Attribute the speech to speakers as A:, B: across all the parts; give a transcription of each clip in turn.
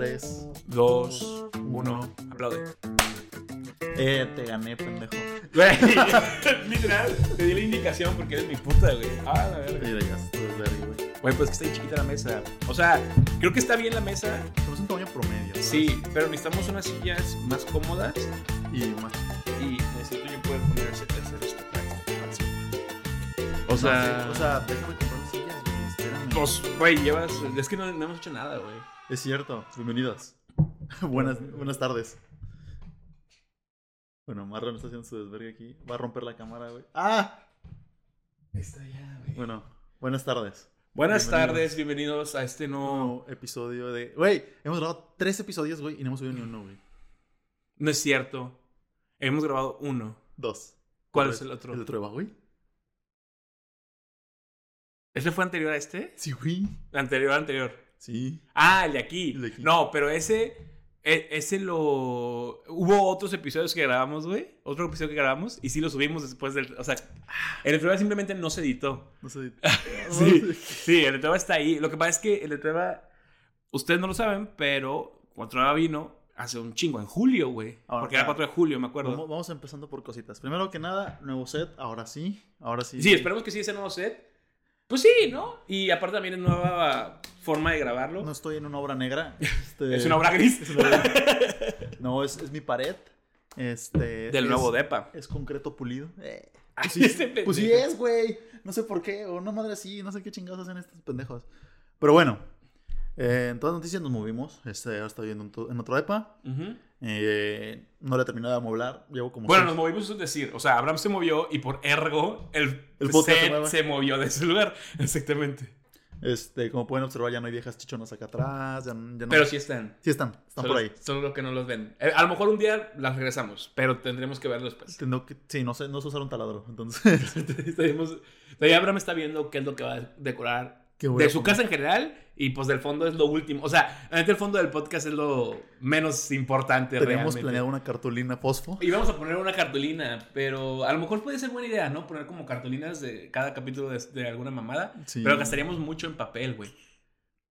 A: 3,
B: Dos, uno, aplaude.
A: Eh, te gané, pendejo.
B: Güey, literal, te di la indicación porque eres mi puta, güey. Ah, la verga.
A: Mira, ya estoy verga, güey.
B: Güey, pues que está ahí chiquita la mesa. O sea, creo que está bien la mesa.
A: Somos un tamaño promedio.
B: Sí, pero necesitamos unas sillas más cómodas
A: Y más.
B: y necesito yo poder ponerse hacer esto.
A: O
B: sea,
A: o sea, déjame comprar sillas, güey. Espérame.
B: pues, güey, llevas. Es que no, no hemos hecho nada, güey.
A: Es cierto. Bienvenidos. buenas, buenas tardes. Bueno, Marlon está haciendo su desvergue aquí. Va a romper la cámara, güey. ¡Ah!
B: Está ya, güey.
A: Bueno, buenas tardes.
B: Buenas
A: bienvenidos.
B: tardes, bienvenidos a este nuevo.
A: Episodio de. Güey, hemos grabado tres episodios, güey, y no hemos subido ni uno, güey.
B: No es cierto. Hemos grabado uno.
A: Dos.
B: ¿Cuál
A: ¿Cuál
B: es el otro?
A: ¿El otro de güey?
B: ¿Ese fue anterior a este?
A: Sí, güey.
B: Anterior, anterior.
A: Sí.
B: Ah, el de aquí.
A: El de aquí.
B: No, pero ese. e- Ese lo. Hubo otros episodios que grabamos, güey. Otro episodio que grabamos. Y sí lo subimos después del. O sea, el de prueba simplemente no se editó.
A: No sé.
B: Sí, sí, el de prueba está ahí. Lo que pasa es que el de prueba. Ustedes no lo saben, pero cuando vino hace un chingo, en julio, güey. Porque era
A: ah,
B: 4 de julio, me acuerdo.
A: Vamos, vamos empezando por cositas. Primero que nada, nuevo set. Ahora sí. Ahora sí.
B: Sí, esperemos que sí ese nuevo set. Pues sí, ¿no? Y aparte también es nueva forma de grabarlo.
A: No estoy en una obra negra. Este,
B: es una obra gris.
A: es una obra- No, es, es mi pared. Este.
B: Del
A: es-
B: nuevo depa.
A: Es concreto pulido. Eh,
B: Ay,
A: Pues sí, pues sí es, güey. No sé por qué. O una madre así. No sé qué chingados hacen estos pendejos. Pero bueno. eh, en todas las noticias nos movimos. Este, ahora estoy viendo en, en otro EPA.
B: Ujú.
A: Eh, no le he terminado de amoblar. Llevo como.
B: Bueno,
A: seis-
B: nos movimos, es decir, o sea, Abraham se movió y por ergo el,
A: El
B: set se movió de ese lugar. Exactamente.
A: Este, como pueden observar, ya no hay viejas chichonas acá atrás. Ya, no- ya no-
B: Pero sí están.
A: Sí están. Están
B: solo,
A: por ahí.
B: Solo que no los ven. Eh, a lo mejor un día las regresamos, pero tendremos que verlo después.
A: Tengo que, sí, no sé, no sé usar un taladro. Entonces,
B: Abraham está viendo qué es lo que va a decorar
A: ¿qué voy a
B: de su casa en general y pues del fondo es lo último. O sea, realmente el fondo del podcast es lo menos importante
A: Teníamos
B: realmente.
A: planeado una cartulina fosfo.
B: Y vamos a poner una cartulina, pero a lo mejor puede ser buena idea, ¿no? Poner como cartulinas de cada capítulo de, de alguna mamada.
A: Sí.
B: Pero gastaríamos mucho en papel, güey.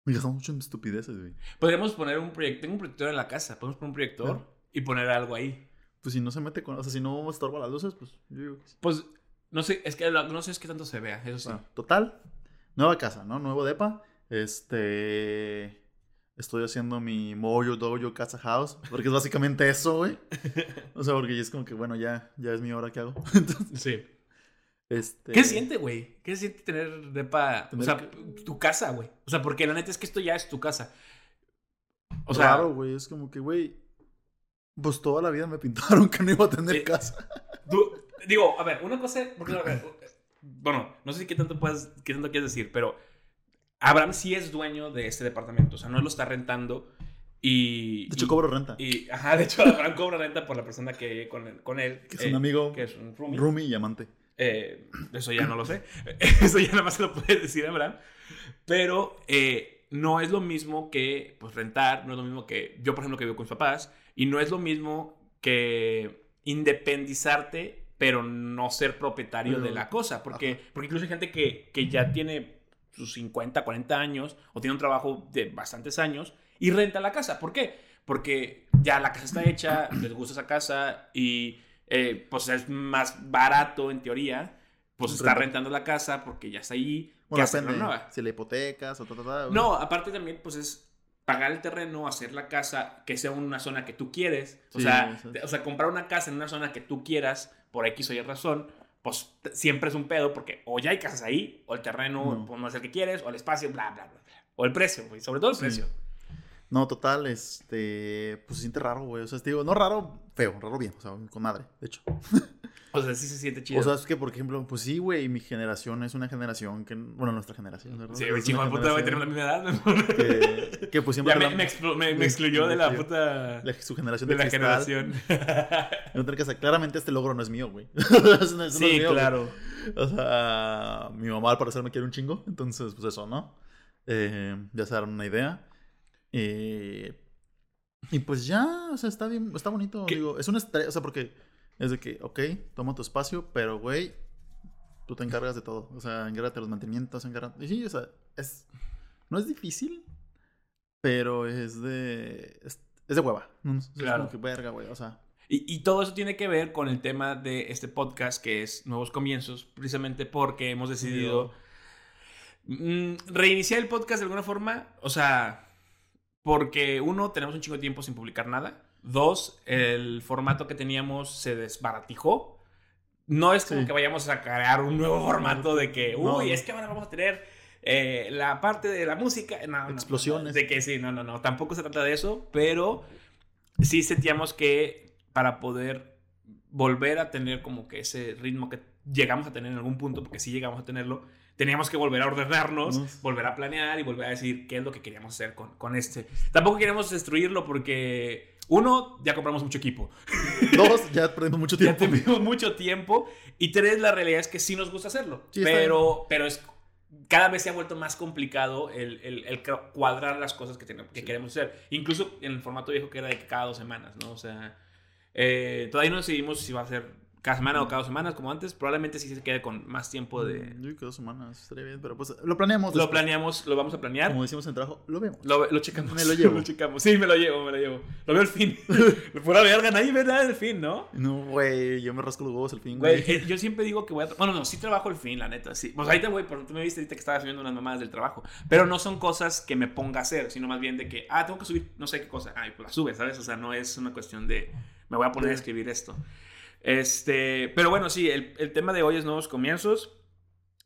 A: Me gastamos mucho en estupideces, güey.
B: Podríamos poner un proyector. Tengo un proyector en la casa. Podemos poner un proyector y poner algo ahí.
A: Pues si no se mete con. O sea, si no estorba las luces, pues yo digo que sí.
B: Pues no sé, es que no sé es que tanto se vea, eso sí.
A: Bueno, total. Nueva casa, ¿no? Nuevo depa. Este. Estoy haciendo mi Mojo Dojo Casa House. Porque es básicamente eso, güey. O sea, porque es como que, bueno, ya, ya es mi hora que hago. Entonces,
B: Sí.
A: este.
B: ¿Qué siente, güey? ¿Qué siente tener depa? O
A: Tener
B: sea,
A: que-
B: tu casa, güey. O sea, porque la neta es que esto ya es tu casa. O sea,
A: Raro, güey. Es como que, güey. Pues toda la vida me pintaron que no iba a tener
B: Sí.
A: casa.
B: tú- digo, a ver, una cosa, porque, a ver, bueno, no sé qué tanto puedes, qué tanto quieres decir, pero Abraham sí es dueño de este departamento, o sea, no lo está rentando y...
A: De hecho,
B: y-
A: cobro renta.
B: Y, ajá, de hecho, Abraham cobra renta por la persona que con, él- con él.
A: que es
B: eh,
A: un amigo.
B: Que es un roomie.
A: Roomie y amante.
B: Eh, eso ya no lo sé. Eso ya nada más se lo puede decir Abraham. Pero eh, no es lo mismo que pues, rentar, no es lo mismo que yo, por ejemplo, que vivo con mis papás, y no es lo mismo que independizarte, pero no ser propietario
A: Pero-
B: de la cosa. Porque, porque incluso hay gente que, que ya tiene sus 50, 40 años, o tiene un trabajo de bastantes años, y renta la casa. ¿Por qué? Porque ya la casa está hecha, les gusta esa casa, y eh, pues es más barato en teoría, pues está
A: Renta.
B: rentando la casa porque ya está ahí,
A: Bueno, depende.
B: nueva.
A: Si la hipotecas o ta, ta, ta, güey.
B: No, aparte también, pues es pagar el terreno, hacer la casa, que sea una zona que tú quieres. O,
A: Sí,
B: sea,
A: sí.
B: o sea, comprar una casa en una zona que tú quieras, por X o Y razón, pues siempre es un pedo porque o ya hay casas ahí, o el terreno
A: No.
B: pues, no es el que quieres, o el espacio, bla, bla, bla. bla. O el precio, güey, sobre todo el
A: Sí.
B: precio.
A: No, total, este. Pues se siente raro, güey. O sea, te digo, no raro, feo, raro bien. O sea, con madre, de hecho.
B: O sea, sí se siente chido.
A: O sea, es que, por ejemplo, pues sí, güey, mi generación es una generación que. Bueno, nuestra generación, ¿verdad?
B: sí, güey, chico puta, güey, tenemos la misma edad. ¿no?
A: Que, que, pues siempre.
B: ya me,
A: la-
B: me, excluyó de la puta...
A: la- su generación
B: De
A: de,
B: la
A: cristal.
B: generación.
A: No tener casa. Claramente este logro no es mío, güey. No- no
B: sí,
A: mío,
B: claro.
A: O sea, mi mamá al parecer me quiere un chingo. Entonces, pues eso, ¿no? Eh, ya se darán una idea. Eh, y pues ya, o sea, está bien, está bonito.
B: ¿Qué?
A: Digo, es un estrés, o sea, porque es de que, ok, toma tu espacio, pero, güey, tú te encargas de todo. O sea, encárgate de los mantenimientos, encárgate. Y sí, o sea, es. No es difícil, Pero es de. Es, es de hueva. No, es
B: Claro.
A: como que verga, güey. O sea.
B: Y, y todo eso tiene que ver con el tema de este podcast que es Nuevos Comienzos, precisamente porque hemos decidido mm, reiniciar el podcast de alguna forma. O sea, porque uno, tenemos un chingo de tiempo sin publicar nada. Dos, el formato que teníamos se desbaratijó. No es como
A: Sí.
B: que vayamos a crear un nuevo formato de que, uy,
A: No,
B: es que ahora vamos a tener eh, la parte de la música. No,
A: Explosiones.
B: de que sí, no, no, no. Tampoco se trata de eso, pero sí sentíamos que para poder volver a tener como que ese ritmo que llegamos a tener en algún punto, porque sí llegamos a tenerlo, teníamos que volver a ordenarnos,
A: Nos-
B: volver a planear y volver a decir qué es lo que queríamos hacer con, con este. Tampoco queríamos destruirlo porque, uno, ya compramos mucho equipo.
A: Dos, ya perdimos mucho
B: Ya
A: tiempo.
B: tuvimos mucho tiempo. Y tres, la realidad es que sí nos gusta hacerlo.
A: Sí,
B: pero, pero es cada vez se ha vuelto más complicado el, el- el cra- cuadrar las cosas que, tenemos, que
A: Sí.
B: queremos hacer. Incluso en el formato viejo que era de cada dos semanas, ¿no? O sea, eh, todavía no decidimos si va a ser cada semana o cada dos semanas como antes. Probablemente sí se quede con más tiempo de...
A: Mm, Yo creo que dos semanas estaría bien, pero pues lo planeamos.
B: Lo planeamos, lo vamos a planear.
A: Como decimos en trabajo, lo vemos.
B: Lo, lo checamos.
A: Me lo llevo.
B: Lo checamos. Sí, me lo llevo, me lo llevo. Lo veo al fin. Pura verga, nadie ve nada del fin, ¿no?
A: No, güey, yo me rasco los huevos al fin,
B: Güey,
A: güey.
B: yo siempre digo que voy a... Bueno, no, sí trabajo el fin, la neta, sí. Pues ahorita, güey, porque tú me viste ahorita que estaba subiendo unas mamadas del trabajo. Pero no son cosas que me ponga a hacer, sino más bien de que, ah, tengo que subir no sé qué cosa. Ay, pues la subes, ¿sabes? O sea, no es una cuestión de, me voy a poner a escribir esto. Este, pero bueno, sí, el, el tema de hoy es nuevos comienzos.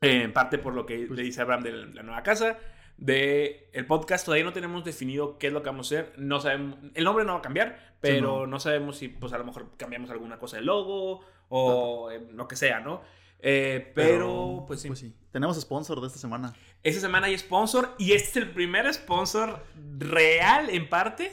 B: eh, en parte por lo que
A: Pues-
B: le dice Abraham de la, la nueva casa. De el podcast todavía no tenemos definido qué es lo que vamos a hacer. No sabemos, el nombre no va a cambiar, pero
A: no.
B: no. sabemos si pues a lo mejor cambiamos alguna cosa del logo o eh, lo que sea, ¿no? Eh, pero, pues sí.
A: Tenemos sponsor de esta semana.
B: Esta semana hay sponsor y este es el primer sponsor real en parte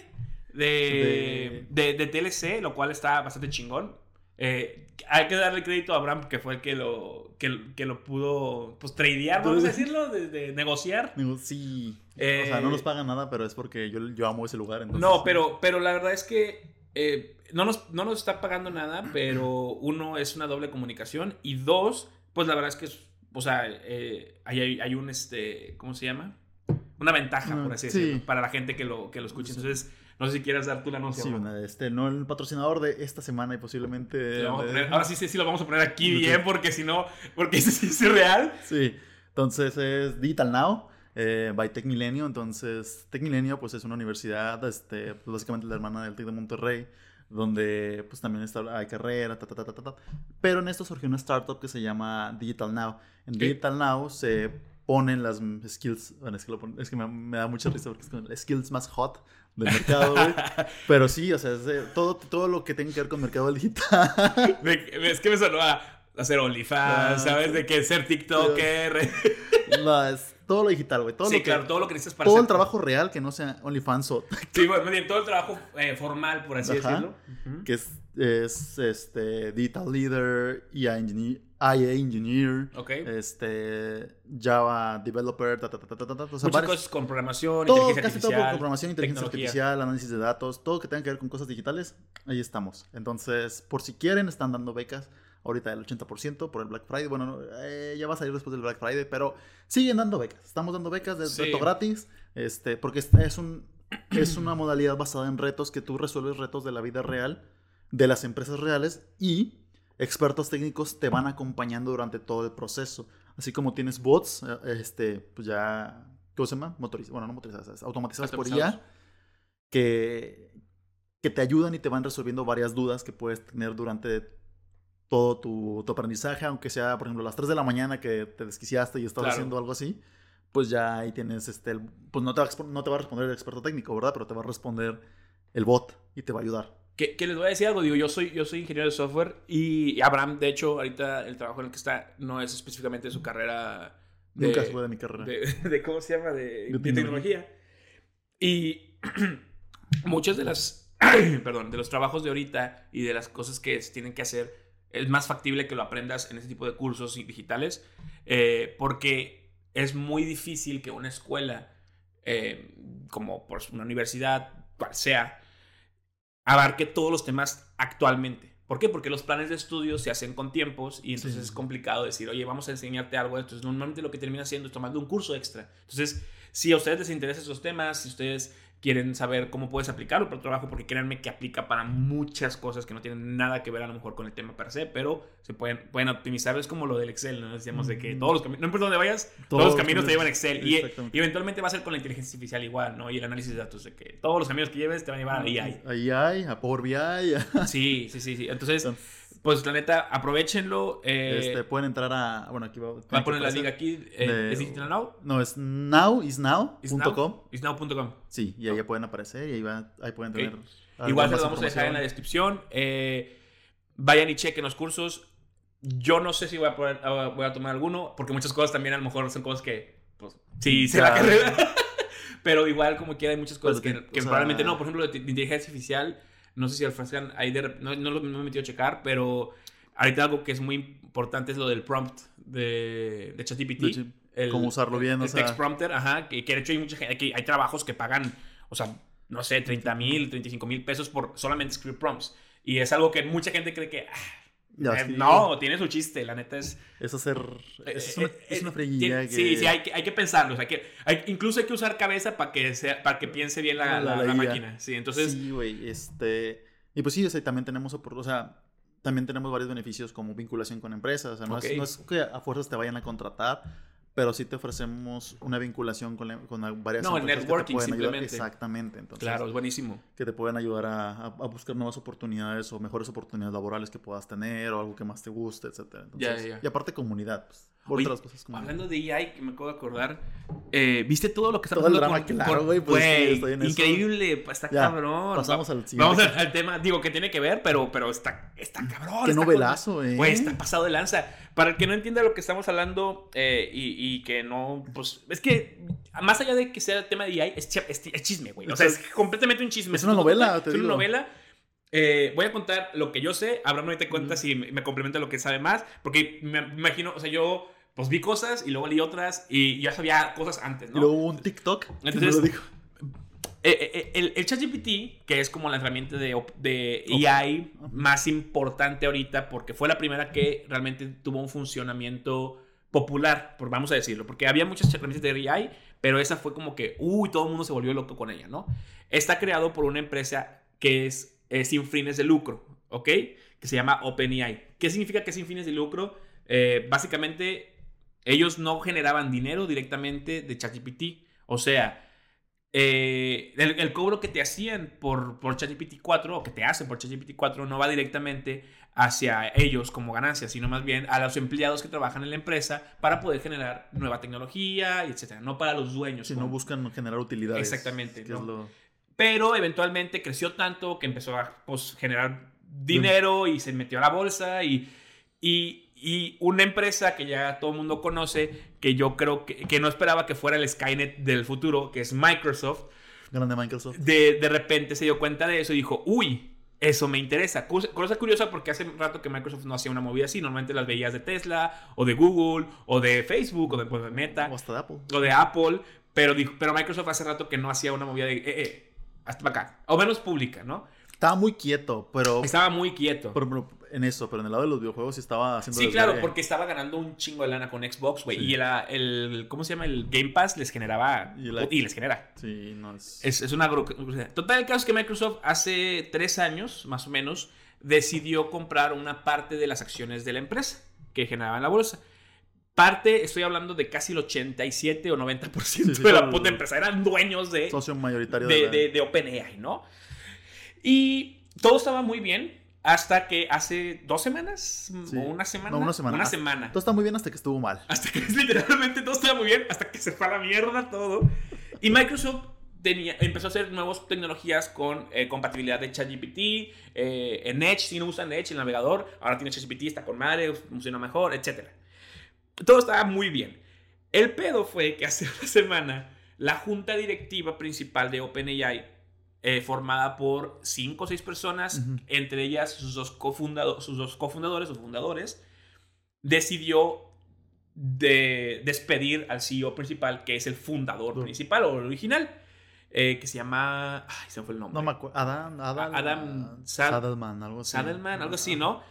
B: de, de, de TLC, lo cual está bastante chingón. Eh, hay que darle crédito a Abraham, que fue el que lo, que, que lo pudo pues, tradear, vamos a decirlo, de, de negociar.
A: Sí.
B: Eh,
A: o sea, no nos pagan nada, pero es porque yo, yo amo ese lugar. entonces-
B: No, pero, pero la verdad es que eh, no, nos, no nos está pagando nada, pero uno es una doble comunicación y dos, pues la verdad es que, o sea, eh, hay, hay, hay un, este, ¿cómo se llama? Una ventaja, por así
A: Sí.
B: decirlo, para la gente que lo, que lo escuche. Entonces, no sé si quieras dar tú la anuncio.
A: Sí, una- este, no el patrocinador de esta semana y posiblemente. De-
B: poner- ahora sí, sí, sí lo vamos a poner aquí bien, porque si no, porque ese sí es real.
A: Sí, entonces es Digital Now, eh, by Tech Milenio. Entonces, Tech Milenio, pues es una universidad, este, pues, básicamente la hermana del Tec de Monterrey, donde pues también está, hay carrera, ta, ta, ta, ta, ta, ta. Pero en esto surgió una startup que se llama Digital Now. En
B: Ok.
A: Digital Now se ponen las skills, bueno, es que, lo pon- es que me, me da mucha risa porque es como las skills más hot del mercado, güey. Pero sí, o sea, de- todo, todo lo que tenga que ver con mercado digital.
B: Es que me sonó a hacer OnlyFans,
A: Ah,
B: ¿sabes? De que ser TikToker.
A: No, es todo lo digital, güey. Todo
B: sí,
A: lo que,
B: claro, todo lo que necesitas para
A: todo el trabajo real que no sea OnlyFans o
B: Sí, bueno, todo el trabajo eh, formal, por así
A: Ajá.
B: decirlo.
A: que es, es este Digital Leader, IA Engineer, IA Engineer,
B: Ok.
A: este Java Developer, ta, ta, ta, ta, ta, o sea,
B: Muchas
A: varios-
B: cosas con programación,
A: todo,
B: inteligencia
A: casi todo con
B: artificial.
A: programación, inteligencia
B: tecnología.
A: artificial, análisis de datos, todo que tenga que ver con cosas digitales, ahí estamos. Entonces, por si quieren, están dando becas ahorita del 80% por el Black Friday. Bueno, no, eh, ya va a salir después del Black Friday, pero siguen dando becas. Estamos dando becas de
B: Sí.
A: reto gratis, este, porque es un, es una modalidad basada en retos que tú resuelves retos de la vida real, de las empresas reales y expertos técnicos te van acompañando durante todo el proceso. Así como tienes bots, eh, este, pues ya, ¿cómo se llama? Motorizadas, bueno, no motorizadas, automatizadas por. IA, que, que te ayudan y te van resolviendo varias dudas que puedes tener durante todo tu, tu aprendizaje, aunque sea, por ejemplo, a las 3 de la mañana que te desquiciaste y estabas
B: Claro.
A: haciendo algo así, pues ya ahí tienes, este, el- pues no te, va no te va a responder el experto técnico, ¿verdad? Pero te va a responder el bot y te va a ayudar.
B: Que, que les voy a decir algo, digo, yo soy, yo soy ingeniero de software y Abraham, de hecho, ahorita el trabajo en el que está no es específicamente su carrera de,
A: Nunca fue de mi carrera.
B: de, de- ¿cómo se llama? De,
A: tecnología.
B: Y muchas de las, perdón, de los trabajos de ahorita y de las cosas que se tienen que hacer, es más factible que lo aprendas en ese tipo de cursos digitales, eh, porque es muy difícil que una escuela, eh, como por una universidad, cual sea, abarque todos los temas actualmente. ¿Por qué? Porque los planes de estudio se hacen con tiempos y entonces
A: Sí.
B: es complicado decir, oye, vamos a enseñarte algo. Entonces, normalmente lo que termina haciendo es tomando un curso extra. Entonces, si a ustedes les interesan esos temas, si ustedes quieren saber cómo puedes aplicarlo para tu trabajo, porque créanme que aplica para muchas cosas que no tienen nada que ver a lo mejor con el tema per se, pero se pueden, pueden optimizar. Es como lo del Excel, ¿no? Decíamos de que
A: Mm.
B: todos los caminos, no importa dónde vayas, todos,
A: Todos
B: los caminos te llevan Excel. Y, eventualmente va a ser con la inteligencia artificial igual, ¿no? Y el análisis de datos, de que todos los caminos que lleves te van a llevar a AI.
A: Ahí hay, a Power BI. a-
B: Sí, sí, sí, sí. Entonces,
A: Entonces,
B: pues la neta, aprovechenlo. Eh,
A: este, pueden entrar a. Bueno, aquí va,
B: a poner la liga aquí. eh,
A: de-
B: ¿Es Digital Now?
A: No, es now, isnow.com.
B: Isnow. Isnow.com.
A: Sí, y ahí pueden aparecer y ahí, va, ahí pueden tener.
B: Igual se
A: más
B: lo vamos a dejar en la descripción. Eh, vayan y chequen los cursos. Yo no sé si voy a, poder- ah, voy a tomar alguno, porque muchas cosas también a lo mejor son cosas que, pues, sí, hice la
A: Ya.
B: carrera. Pero igual, como quiera, hay muchas cosas
A: Pero
B: que,
A: te-
B: que
A: o sea-
B: probablemente no. Por ejemplo, de inteligencia artificial, no sé si ofrezcan ahí de no, no, lo- no me he metido a checar, pero ahorita algo que es muy importante es lo del prompt de, de ChatGPT. El-
A: cómo usarlo bien, o
B: el
A: sea.
B: text prompter, ajá, que, que de hecho hay mucha gente, que hay trabajos que pagan, o sea, no sé, 30 mil, 35 mil pesos por solamente escribir prompts. Y es algo que mucha gente cree que, ah,
A: Ya,
B: eh,
A: sí,
B: no, tiene su chiste, la neta es...
A: Es hacer. Es una,
B: eh,
A: es
B: eh,
A: una
B: eh,
A: que.
B: Sí, sí, hay que, hay que pensarlo. o sea, que hay- incluso hay que usar cabeza para que, sea, para que piense bien la,
A: La-
B: la- máquina. Sí, entonces...
A: Sí, güey. Este. Y pues sí, o sea, también tenemos. O sea, también tenemos varios beneficios como vinculación con empresas. O sea, no, es, no es que a fuerzas te vayan a contratar, pero sí te ofrecemos una vinculación con, la- con varias
B: No, el
A: empresas que te
B: networking simplemente.
A: Exactamente. Entonces,
B: Claro, es buenísimo.
A: que te pueden ayudar a, a- buscar nuevas oportunidades o mejores oportunidades laborales que puedas tener o algo que más te guste, etcétera.
B: Ya,
A: Entonces,
B: ya, ya.
A: Y aparte comunidad, pues. Por
B: Oye,
A: otras cosas como
B: Hablando de AI, que me acabo de acordar, eh, ¿viste todo lo que está
A: Todo el
B: pasando
A: drama, claro, güey, pues, sí, en
B: increíble, está
A: Ya,
B: cabrón.
A: pasamos al siguiente.
B: Vamos al, al tema, digo, que tiene que ver, pero, pero está, está cabrón.
A: Qué
B: está
A: novelazo,
B: con-
A: eh.
B: Güey, está pasado de lanza. Para el que no entienda lo que estamos hablando eh, y, y que no, pues, es que más allá de que sea el tema de AI, es, chi- es, es chisme, güey. O sea, es completamente un chisme.
A: Es una novela, te
B: Es una novela. Eh, voy a contar lo que yo sé. Abraham ahorita cuenta si me, me complementa lo que sabe más. Porque me, imagino, o sea, yo pues vi cosas y luego leí otras y ya sabía cosas antes,
A: Y
B: ¿no?
A: luego hubo un TikTok
B: Entonces-
A: me lo dijo.
B: Eh, eh, el, el ChatGPT, que es como la herramienta de, de AI más importante ahorita, porque fue la primera que realmente tuvo un funcionamiento popular, vamos a decirlo, porque había muchas herramientas de AI, pero esa fue como que, uy, todo el mundo se volvió loco con ella, ¿no? Está creado por una empresa que es, eh, sin fines de lucro, ¿ok? Que se llama OpenAI. ¿Qué significa que es sin fines de lucro? Eh, básicamente, ellos no generaban dinero directamente de ChatGPT, o sea, eh, el, el cobro que te hacían por, por ChatGPT 4 o que te hacen por ChatGPT 4 no va directamente hacia ellos como ganancia, sino más bien a los empleados que trabajan en la empresa para poder generar nueva tecnología etcétera, no para los dueños.
A: Si no buscan generar utilidades.
B: Exactamente, ¿no?
A: lo-
B: pero eventualmente creció tanto que empezó a pues, generar dinero y se metió a la bolsa y, y, y una empresa que ya todo el mundo conoce, que yo creo que, que no esperaba que fuera el Skynet del futuro, que es Microsoft,
A: Grande Microsoft.
B: de, de repente se dio cuenta de eso y dijo, uy, eso me interesa. Cosa, curiosa porque hace rato que Microsoft no hacía una movida así. Normalmente las veías de Tesla, o de Google, o de Facebook, o de, pues, de Meta,
A: O hasta de Apple.
B: o de Apple. Pero, dijo, pero Microsoft hace rato que no hacía una movida de, eh, eh, hasta para acá. O menos pública, ¿no?
A: Estaba muy quieto, pero,
B: Estaba muy quieto.
A: pero- pero en eso, pero en el lado de los videojuegos sí estaba haciendo
B: Sí, claro, porque estaba ganando un chingo de lana con Xbox, güey.
A: Sí.
B: Y el, el, ¿cómo se llama? El Game Pass les generaba...
A: Y
B: les genera.
A: Sí, no es...
B: Es, es una. Total, el caso es que Microsoft hace tres años, más o menos, decidió comprar una parte de las acciones de la empresa que generaba en la bolsa. Parte, estoy hablando de casi el 87 o 90%
A: sí,
B: de la puta empresa. Eran dueños de,
A: socio mayoritario
B: de,
A: de, la-
B: de, de OpenAI, ¿no? Y todo estaba muy bien hasta que hace dos semanas
A: Sí.
B: o una semana.
A: No, una semana.
B: Una
A: Hasta-
B: semana.
A: Todo está muy bien hasta que estuvo mal.
B: Hasta que literalmente todo estaba muy bien, hasta que se fue a la mierda todo. Y Microsoft tenía, empezó a hacer nuevas tecnologías con eh, compatibilidad de ChatGPT, eh, en Edge, si no usan Edge, el navegador, ahora tiene ChatGPT, está con madre, funciona mejor, etc. Todo estaba muy bien. El pedo fue que hace una semana la junta directiva principal de OpenAI, eh, formada por cinco o seis personas,
A: Ujú.
B: entre ellas sus dos, cofundado- sus dos cofundadores o fundadores, decidió de despedir al CEO principal, que es el fundador
A: No.
B: principal o el original, eh, que se llama... Ay, se me fue el nombre.
A: No me acuerdo. Adam, Adam,
B: Adam Sad-
A: Sadelman, algo así.
B: Sadelman, algo así, ¿no?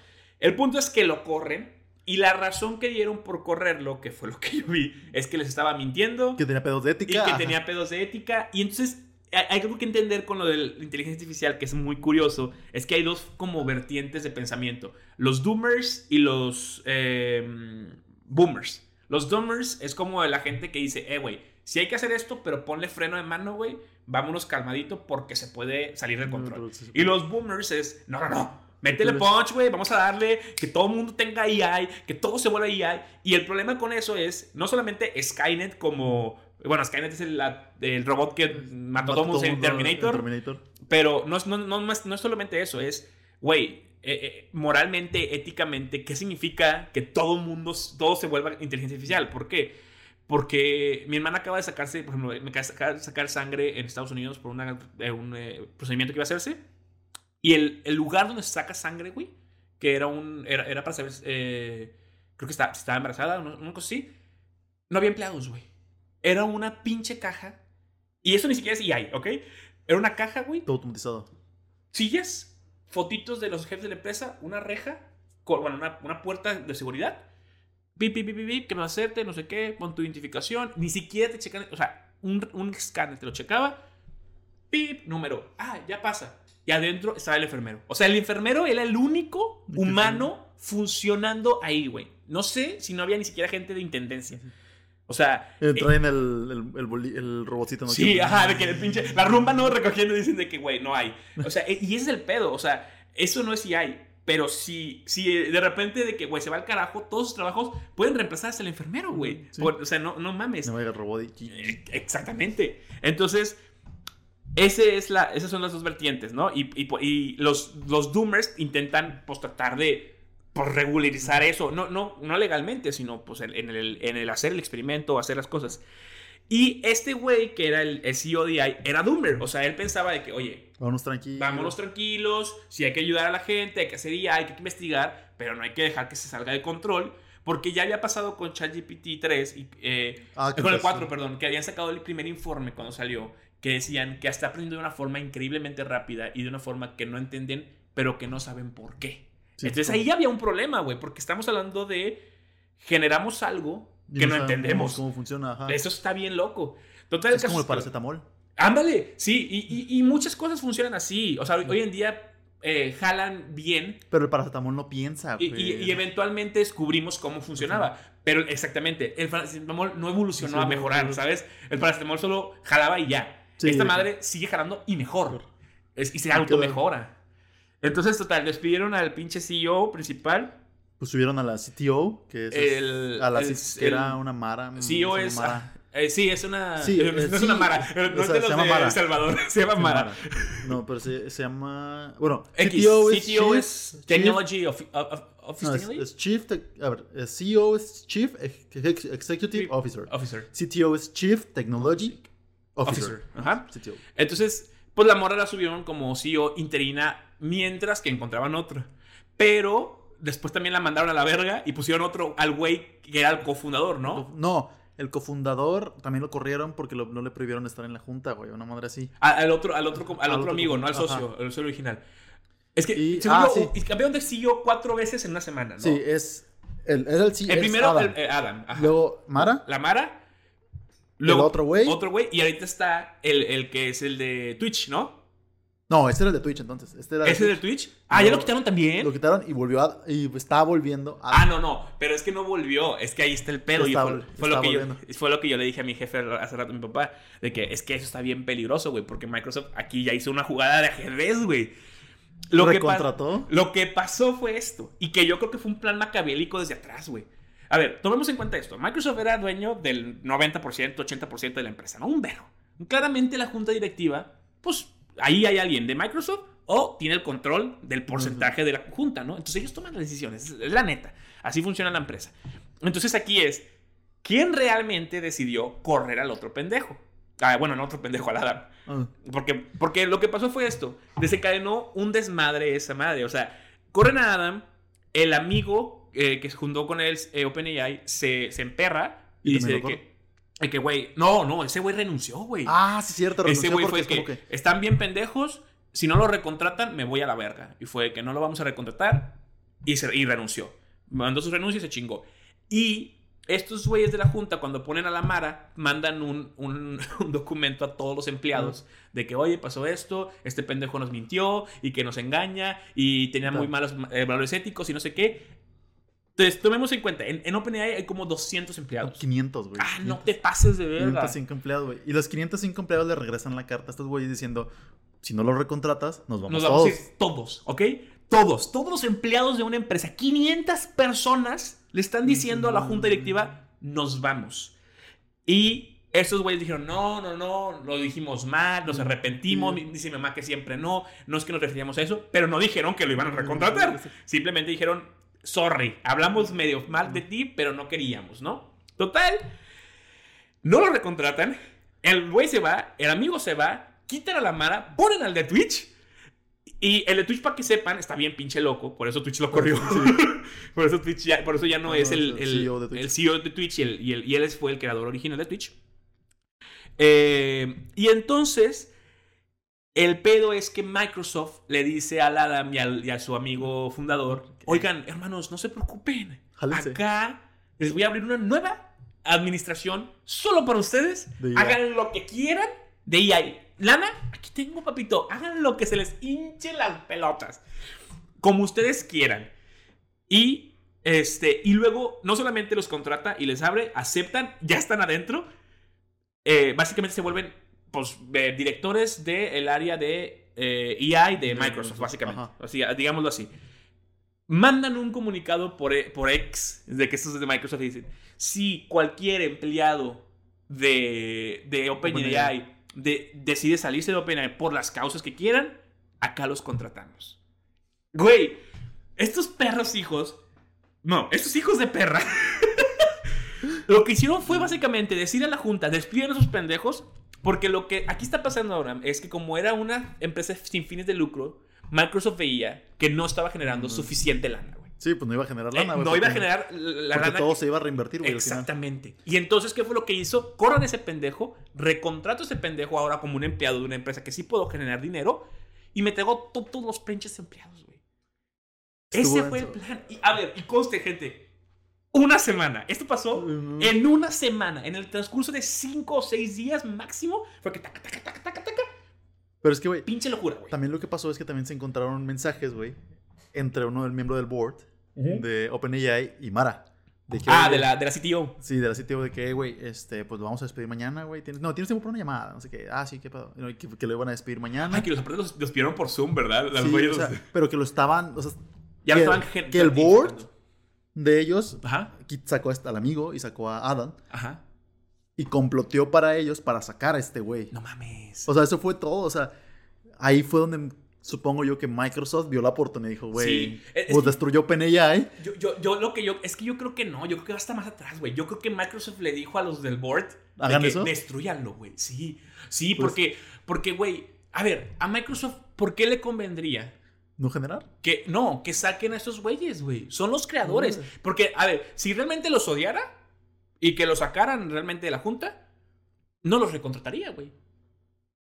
B: El punto es que lo corren y la razón que dieron por correrlo, que fue lo que yo vi, es que les estaba mintiendo
A: Que tenía pedos de
B: y
A: ética.
B: que
A: ajá.
B: tenía pedos de ética y entonces hay algo que entender con lo de la inteligencia artificial que es muy curioso. Es que hay dos como vertientes de pensamiento. Los doomers y los eh, boomers. Los doomers es como la gente que dice, eh, güey, si hay que hacer esto, pero ponle freno de mano, güey. Vámonos calmadito porque se puede salir de control. Y los boomers es, no, no, no. Métele punch, güey. Vamos a darle que todo el mundo tenga AI, que todo se vuelva AI. Y el problema con eso es no solamente Skynet como. Bueno, Skynet es el, la- el robot que mató a mundo en Terminator.
A: Terminator.
B: Pero no es, no, no, no es- no es solamente eso, es, güey, eh, eh, moralmente, éticamente, ¿qué significa que todo mundo, todo se vuelva inteligencia artificial? ¿Por qué? Porque mi hermana acaba de sacarse, por ejemplo, me acaba de sacar sangre en Estados Unidos por una- eh, un eh, procedimiento que iba a hacerse. Y el, el lugar donde se saca sangre, güey, que era un. Era, era para saber. creo que estaba, si estaba embarazada, una, una cosa así. No había empleados, güey. Era una pinche caja. Y eso ni siquiera es EI, ¿ok? Era una caja, güey.
A: Todo automatizado.
B: Sillas, fotitos de los jefes de la empresa, una reja, con, bueno, una, una puerta de seguridad. Pip, pip, pip, pip, pip, que me va a hacerte, no sé qué, pon tu identificación. Ni siquiera te checan. O sea, un, un escáner te lo checaba. Pip, número. Ah, ya pasa. Y adentro estaba el enfermero. O sea, el enfermero era el único
A: ¿De qué
B: humano funcionando ahí, güey. No sé si no había ni siquiera gente de intendencia. O sea.
A: Eh,
B: eh,
A: traen el, el, el, boli- el robotcito. ¿no?
B: Sí, ajá, de que el pinche. La rumba no recogiendo dicen de que, güey, no hay. O sea, e- y ese es el pedo. O sea, eso no es si hay. Pero si, si de repente de que, güey, se va al carajo, todos sus trabajos pueden reemplazar hasta el enfermero, güey.
A: Sí.
B: O sea, no, no mames.
A: No vaya el robot y...
B: Eh, Exactamente. Entonces, ese es la, esas son las dos vertientes, ¿no? Y, y, y los, los doomers intentan, pues, tratar de pues, regularizar eso. No, no, no legalmente, sino pues, en, en el, en el hacer el experimento, hacer las cosas. Y este güey, que era el, el CEO de AI, era doomer. O sea, él pensaba de que, oye,
A: Vámonos tranquilos.
B: vámonos tranquilos, si hay que ayudar a la gente, hay que hacer IA, hay que investigar, pero no hay que dejar que se salga de control. Porque ya había pasado con ChatGPT 3 y... eh,
A: Ah, que
B: con el
A: fue
B: 4, perdón, que habían sacado el primer informe cuando salió, que decían que está aprendiendo de una forma increíblemente rápida y de una forma que no entienden, pero que no saben por qué.
A: Sí,
B: Entonces
A: como-
B: ahí ya había un problema, güey, porque estamos hablando de generamos algo que no
A: sabemos
B: entendemos.
A: Cómo funciona, ajá.
B: Eso está bien loco. Total,
A: Es como el paracetamol.
B: Ándale, sí, y, y- y muchas cosas funcionan así. O sea, hoy, hoy en día eh, jalan bien
A: Pero el paracetamol no piensa,
B: y, eventualmente descubrimos cómo funcionaba. Pero exactamente, el paracetamol no evolucionó
A: Sí,
B: a
A: no,
B: mejorar,
A: no.
B: ¿sabes? El paracetamol solo jalaba y ya.
A: Sí.
B: Esta madre sigue jalando y mejor. Es- y se automejora. Entonces, total, despidieron al pinche CEO principal.
A: Pues subieron a la CTO, que es...
B: El-
A: a la
B: el-
A: que era una Mara.
B: CEO
A: una
B: es.
A: Mara.
B: eh, sí, es una.
A: Sí,
B: no,
A: eh,
B: es
A: sí,
B: una Mara. No
A: o
B: es de los
A: se llama
B: de
A: Mara.
B: El Salvador. Se llama Mara.
A: No, pero se, se llama... Bueno,
B: X,
A: CTO es...
B: CTO es Technology of, of- of- Office
A: No, es, Chief... A ver, es CEO es Chief Ex- Ex- Executive. Officer.
B: Officer.
A: CTO es Chief Technology Officer.
B: Officer. Ajá.
A: CTO.
B: Entonces, pues la morra la subieron como CEO interina mientras que encontraban otra. Pero después también la mandaron a la verga y pusieron otro al güey que era el cofundador, ¿no?
A: No, el cofundador también lo corrieron porque lo- no le prohibieron estar en la junta, güey. Una madre así.
B: A- Al otro, al otro, al
A: Al
B: otro
A: otro
B: amigo, no al socio, al socio original. Es que,
A: Y-
B: según
A: ah,
B: yo,
A: sí.
B: y campeón de CEO cuatro veces en una semana, ¿no?
A: Sí, es. El, era el, sí,
B: el
A: es
B: primero,
A: Adam.
B: el- eh, Adam. ajá.
A: Luego, Mara.
B: la Mara.
A: el otro güey.
B: Otro güey. Y ahorita está el, el que es el de Twitch, ¿no?
A: No, este era el de Twitch entonces. Este era de
B: ¿Ese de
A: Twitch.
B: Twitch? Ah, ¿ya
A: Lo-
B: quitaron también?
A: Lo quitaron y volvió a. Y estaba volviendo a.
B: Ah, no, no, pero es que no volvió, es que ahí está el pedo. y
A: Está
B: fue, lo
A: está
B: que yo, fue lo que yo le dije a mi jefe hace rato a mi papá, de que es que eso está bien peligroso, güey, porque Microsoft aquí ya hizo una jugada de ajedrez, güey. Lo que, lo que pasó fue esto, y que yo creo que fue un plan maquiavélico desde atrás, güey. A ver, tomemos en cuenta esto. Microsoft era dueño del 90%, 80% de la empresa, ¿no? Un vergo. Claramente la junta directiva, pues ahí hay alguien de Microsoft o tiene el control del porcentaje de la junta, ¿no? Entonces ellos toman las decisiones, es la neta. Así funciona la empresa. Entonces aquí es, ¿quién realmente decidió correr al otro pendejo? Ah, bueno, no otro pendejo, al Adam.
A: Ah,
B: Porque, porque lo que pasó fue esto. Desencadenó un desmadre esa madre. O sea, corren a Adam, el amigo eh, que se juntó con él, eh, OpenAI, se, se emperra y,
A: ¿Y
B: dice que, que, güey, no, no, ese güey renunció, güey.
A: Ah, sí, cierto.
B: ese
A: renunció
B: güey
A: porque
B: fue
A: es
B: que, están bien pendejos, si no lo recontratan, me voy a la verga. Y fue que no lo vamos a recontratar y, se, y renunció. Mandó su renuncia y se chingó. Y estos güeyes de la junta, cuando ponen a la Mara, mandan un, un- un documento a todos los empleados de que, oye, pasó esto, este pendejo nos mintió y que nos engaña y tenía muy malos eh, valores éticos y no sé qué. Entonces, tomemos en cuenta, en, en OpenAI hay como 200 empleados.
A: 500, güey.
B: Ah, no
A: 500,
B: te pases de verga.
A: 505 empleados, güey. Y los 505 empleados le regresan la carta a estos güeyes diciendo, si no los recontratas, nos vamos
B: Nos vamos a
A: todos.
B: ir todos, ¿ok? Todos, todos los empleados de una empresa, 500 personas le están diciendo a la junta directiva, nos vamos. Y esos güeyes dijeron, no, no, no, lo dijimos mal, nos arrepentimos,
A: Sí.
B: dice mi mamá que siempre no, no es que nos referíamos a eso, pero no dijeron que lo iban a recontratar. Simplemente dijeron, sorry, hablamos medio mal de ti, pero no queríamos, ¿no? Total, no lo recontratan, el güey se va, el amigo se va, quitan a la Mara, ponen al de Twitch. Y el de Twitch, para que sepan, está bien pinche loco. Por eso Twitch lo corrió. por, eso Twitch ya, por eso ya no es
A: no,
B: el,
A: es el
B: el-
A: CEO de Twitch.
B: el CEO de Twitch y, el- y él fue el creador original de Twitch. Eh, y entonces, el pedo es que Microsoft le dice al Adam y, al- y a su amigo fundador: Oigan, hermanos, no se preocupen.
A: Jálense.
B: Acá les voy a abrir una nueva administración solo para ustedes. Hagan lo que quieran de EA. Lana, aquí tengo, papito. Hagan lo que se les hinche las pelotas. Como ustedes quieran. Y, este, y luego, no solamente los contrata y les abre, aceptan, ya están adentro. Eh, básicamente se vuelven pues, eh, directores del área de eh, y de
A: De
B: Microsoft, básicamente.
A: ajá.
B: Así, digámoslo así. Mandan un comunicado por, e- por X, de que estos es de Microsoft, y dicen, si cualquier empleado de, de OpenAI
A: OpenAI.
B: de, decide salirse de OpenAI por las causas que quieran, acá los contratamos. Güey, estos perros hijos, no, estos hijos de perra, lo que hicieron fue básicamente decir a la junta, despiden a esos pendejos, porque lo que aquí está pasando ahora es que como era una empresa sin fines de lucro, Microsoft veía que no estaba generando suficiente lana, güey.
A: Sí, pues no iba a generar
B: Eh,
A: lana, güey.
B: no iba a generar la
A: porque
B: lana.
A: todo
B: que-
A: se iba a reinvertir, güey. al final.
B: Exactamente. Y entonces, ¿qué fue lo que hizo? Corran ese pendejo, recontrato a ese pendejo ahora como un empleado de una empresa que sí puedo generar dinero y me traigo to- todos los pinches empleados, güey. Ese fue el plan. Y, a ver, y conste, gente. Una semana. Esto pasó en una semana. En el transcurso de cinco o seis días máximo. Fue que taca, taca, taca, taca, taca.
A: Pero es que, güey,
B: Pinche locura, güey.
A: también lo que pasó es que también se encontraron mensajes, güey, entre uno del miembro del board de OpenAI y Mara. De que,
B: Ah, de la, de la CTO.
A: Sí, de la sitio de que, güey, este, pues lo vamos a despedir mañana, güey. ¿Tienes- No, tienes tiempo para una llamada, no sé qué. Ah, sí, qué pedo. No, Que, que lo iban a despedir mañana.
B: Ay, que los los, los pidieron por Zoom, ¿verdad? Las
A: Sí,
B: güeyes
A: o sea,
B: los-
A: pero que lo estaban, o sea,
B: ya lo
A: que-
B: estaban
A: que el board-. De ellos
B: Ajá.
A: qui- sacó hasta al amigo y sacó a Adam
B: Ajá.
A: y comploteó para ellos para sacar a este güey.
B: No mames.
A: O sea, eso fue todo, o sea, ahí fue donde supongo yo que Microsoft vio la oportunidad y dijo, güey,
B: Sí, es- es
A: pues
B: que-
A: destruyó OpenAI.
B: Yo, yo, yo lo que yo. Es que yo creo que no. Yo creo que va hasta más atrás, güey. Yo creo que Microsoft le dijo a los del board. de
A: ¿Hagan
B: que
A: eso?
B: Destruyanlo, güey. Sí. Sí,
A: Pues-
B: porque. Porque, güey. A ver, a Microsoft, ¿por qué le convendría?
A: ¿No generar?
B: Que no, que saquen a estos güeyes, güey. Son los creadores. Porque, a ver, si realmente los odiara y que los sacaran realmente de la junta, no los recontrataría, güey.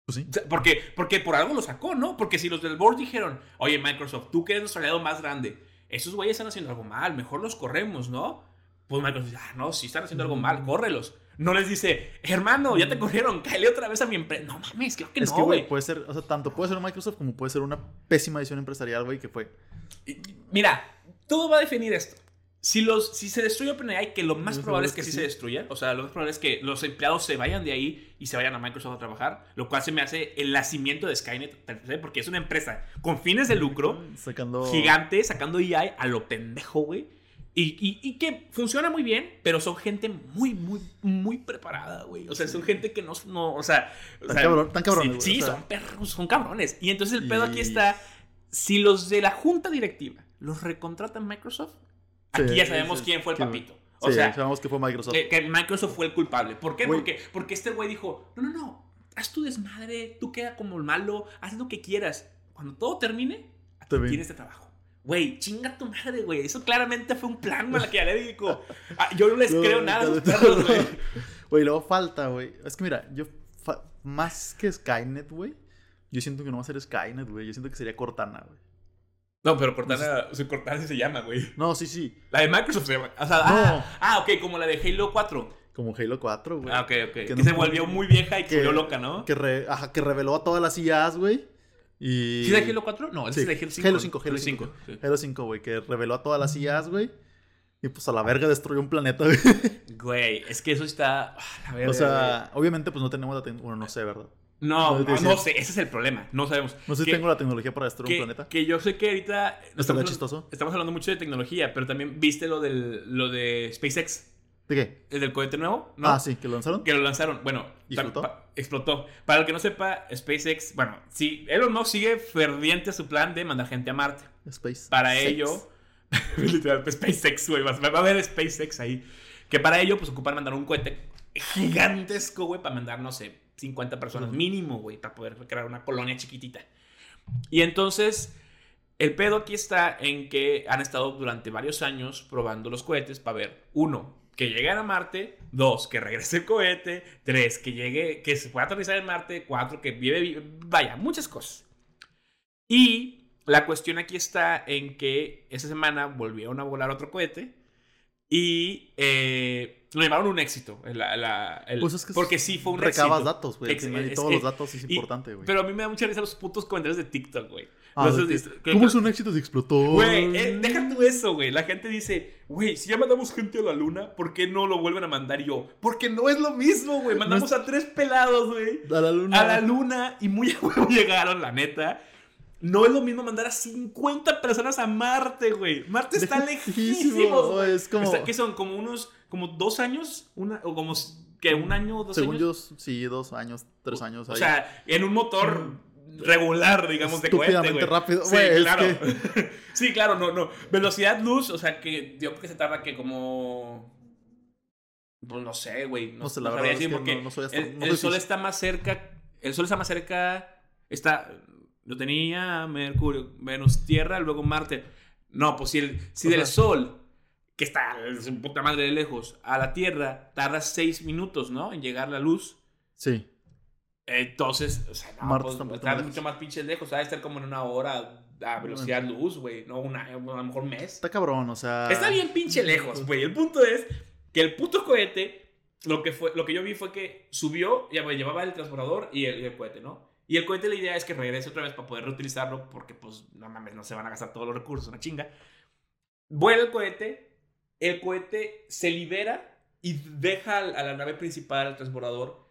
A: Pues sí.
B: O sea, Porque, porque por algo lo sacó, ¿no? Porque si los del board dijeron, oye, Microsoft, tú que eres nuestro aliado más grande, esos güeyes están haciendo algo mal, mejor los corremos, ¿no? Pues Microsoft dice, ah, no, si están haciendo algo mal, córrelos. No les dice, hermano, ya te corrieron, cállate otra vez a mi empresa. No mames, claro que
A: es
B: no,
A: que, güey, puede ser, o sea, tanto puede ser Microsoft como puede ser una pésima decisión empresarial, güey, que fue.
B: Mira, todo va a definir esto. Si, los, si se destruye OpenAI, que lo más
A: Lo
B: probable es que
A: es que
B: sí
A: sí.
B: se destruya, o sea, lo más probable es que los empleados se vayan de ahí y se vayan a Microsoft a trabajar, lo cual se me hace el nacimiento de Skynet, porque es una empresa con fines de lucro,
A: Sacando.
B: gigante, sacando AI a lo pendejo, güey. Y, y- y que funciona muy bien, pero son gente muy, muy, muy preparada, güey. O sea, son gente que no, no o sea... o
A: Tan
B: sea,
A: cabrón- tan cabrones,
B: Sí,
A: güey,
B: sí,
A: o sea.
B: son perros, son cabrones. Y entonces el pedo aquí está, si los de la junta directiva los recontratan Microsoft, aquí ya sabemos
A: sí,
B: quién fue el papito. O sea,
A: sabemos que fue Microsoft.
B: que, Microsoft fue el culpable. ¿Por qué?
A: Güey.
B: Porque, porque este güey dijo, no, no, no, haz tu desmadre, tú queda como el malo, haz lo que quieras. Cuando todo termine, aquí tienes este trabajo. Güey, chinga tu madre, güey. Eso claramente fue un plan maquiavélico. Ah, yo no les
A: No,
B: creo nada a esos perros, güey.
A: Güey, luego falta, güey. Es que mira, yo. Más que Skynet, güey. Yo siento que no va a ser Skynet, güey. Yo siento que sería Cortana, güey.
B: No, pero Cortana, o sea, Cortana sí se llama, güey.
A: No, sí, sí.
B: La de Microsoft se llama. O sea,
A: No.
B: ah, ah, ok, como la de Halo 4.
A: Como Halo 4, güey.
B: Ah, ok, ok. Que,
A: no-
B: se volvió muy vieja y que se volvió loca, ¿no?
A: Que, re- ajá, que reveló a todas las IAs, güey. Y...
B: ¿Sí de Halo 4? No, ese
A: Sí,
B: es de Halo 5.
A: Halo 5, Halo 5.
B: sí.
A: Halo 5, güey, que reveló a todas las IAs, güey. Y pues a la verga destruyó un planeta, güey.
B: Güey, es que eso está. ah, la verga,
A: O sea, obviamente pues no tenemos la tecnología. Bueno, no sé, ¿verdad?
B: No,
A: no,
B: no, no sé, ese es el problema. No sabemos.
A: No sé si
B: Que-
A: tengo la tecnología para destruir
B: que,
A: un planeta.
B: que yo sé que ahorita.
A: ¿Estará
B: estamos-
A: chistoso?
B: Estamos hablando mucho de tecnología, pero también viste lo, del, lo de SpaceX,
A: ¿De qué?
B: el del cohete nuevo, ¿no?
A: Ah, sí, que lo lanzaron.
B: Que lo lanzaron. Bueno,
A: ¿Y
B: tam-
A: explotó?
B: pa- explotó. Para el que no sepa, SpaceX, bueno, sí, Elon Musk sigue ferviente a su plan de mandar gente a Marte.
A: Space.
B: Para
A: Sex.
B: ello, literal, SpaceX, güey, va a haber SpaceX ahí. Que para ello, pues ocupan mandar un cohete gigantesco, güey, para mandar, no sé, 50 personas mínimo, güey, para poder crear una colonia chiquitita. Y entonces, el pedo aquí está en que han estado durante varios años probando los cohetes para ver, uno, que lleguen a Marte, dos, que regrese el cohete, tres, que llegue, que se pueda aterrizar en Marte, cuatro, que vive, vaya, muchas cosas. Y la cuestión aquí está en que esa semana volvieron a volar otro cohete y eh, lo llamaron un éxito. la- la- el-
A: Pues es que
B: porque sí fue un
A: Recabas
B: éxito.
A: datos, güey. todos
B: es-
A: los datos es importante, güey.
B: Pero a mí me da mucha risa los putos comentarios de TikTok, güey.
A: Ah, que- ¿Cómo es un éxito si explotó?
B: Güey, eh, deja tú eso, güey. La gente dice, güey, si ya mandamos gente a la luna, ¿por qué no lo vuelven a mandar yo? Porque no es lo mismo, güey. Mandamos a tres pelados, güey.
A: A la luna.
B: A la luna y muy a huevo llegaron, la neta. No es lo mismo mandar a 50 personas a Marte, güey. Marte está
A: Lejísimo, es como-
B: Está- ¿Qué son? ¿Como unos, como dos años? Una, ¿O como, que un año, dos
A: Según
B: años?
A: yo, sí, dos años, tres años.
B: O
A: ahí.
B: sea, en un motor regular, digamos, de cohete, güey.
A: rápido,
B: Sí,
A: es
B: claro.
A: que-
B: sí, claro, no, no. Velocidad luz, o sea, que yo creo que se tarda que como... Pues no sé, güey. No,
A: No sé, la verdad es
B: decir
A: que
B: porque
A: no- no soy astro-
B: el, el
A: soy
B: sol está más cerca... El sol está más cerca... Está... Lo tenía Mercurio, Venus, Tierra, luego Marte. No, pues si, el, si
A: O
B: del
A: sea-
B: sol, que está puta madre de lejos, a la Tierra, tarda seis minutos, ¿no? En llegar la luz.
A: Sí.
B: Entonces, o sea, no, pues,
A: está
B: mucho más pinches lejos. Va a estar como en una hora a velocidad luz, güey. No una, a lo mejor mes.
A: Está cabrón, o sea.
B: Está bien pinche lejos, güey. El punto es que el puto cohete, lo que, fue, lo que yo vi fue que subió, ya me llevaba el transbordador y el, y el cohete, ¿no? Y el cohete la idea es que regrese otra vez para poder reutilizarlo porque, pues, no mames, no se van a gastar todos los recursos, una chinga. Vuela el cohete, el cohete se libera y deja a la nave principal, al transbordador,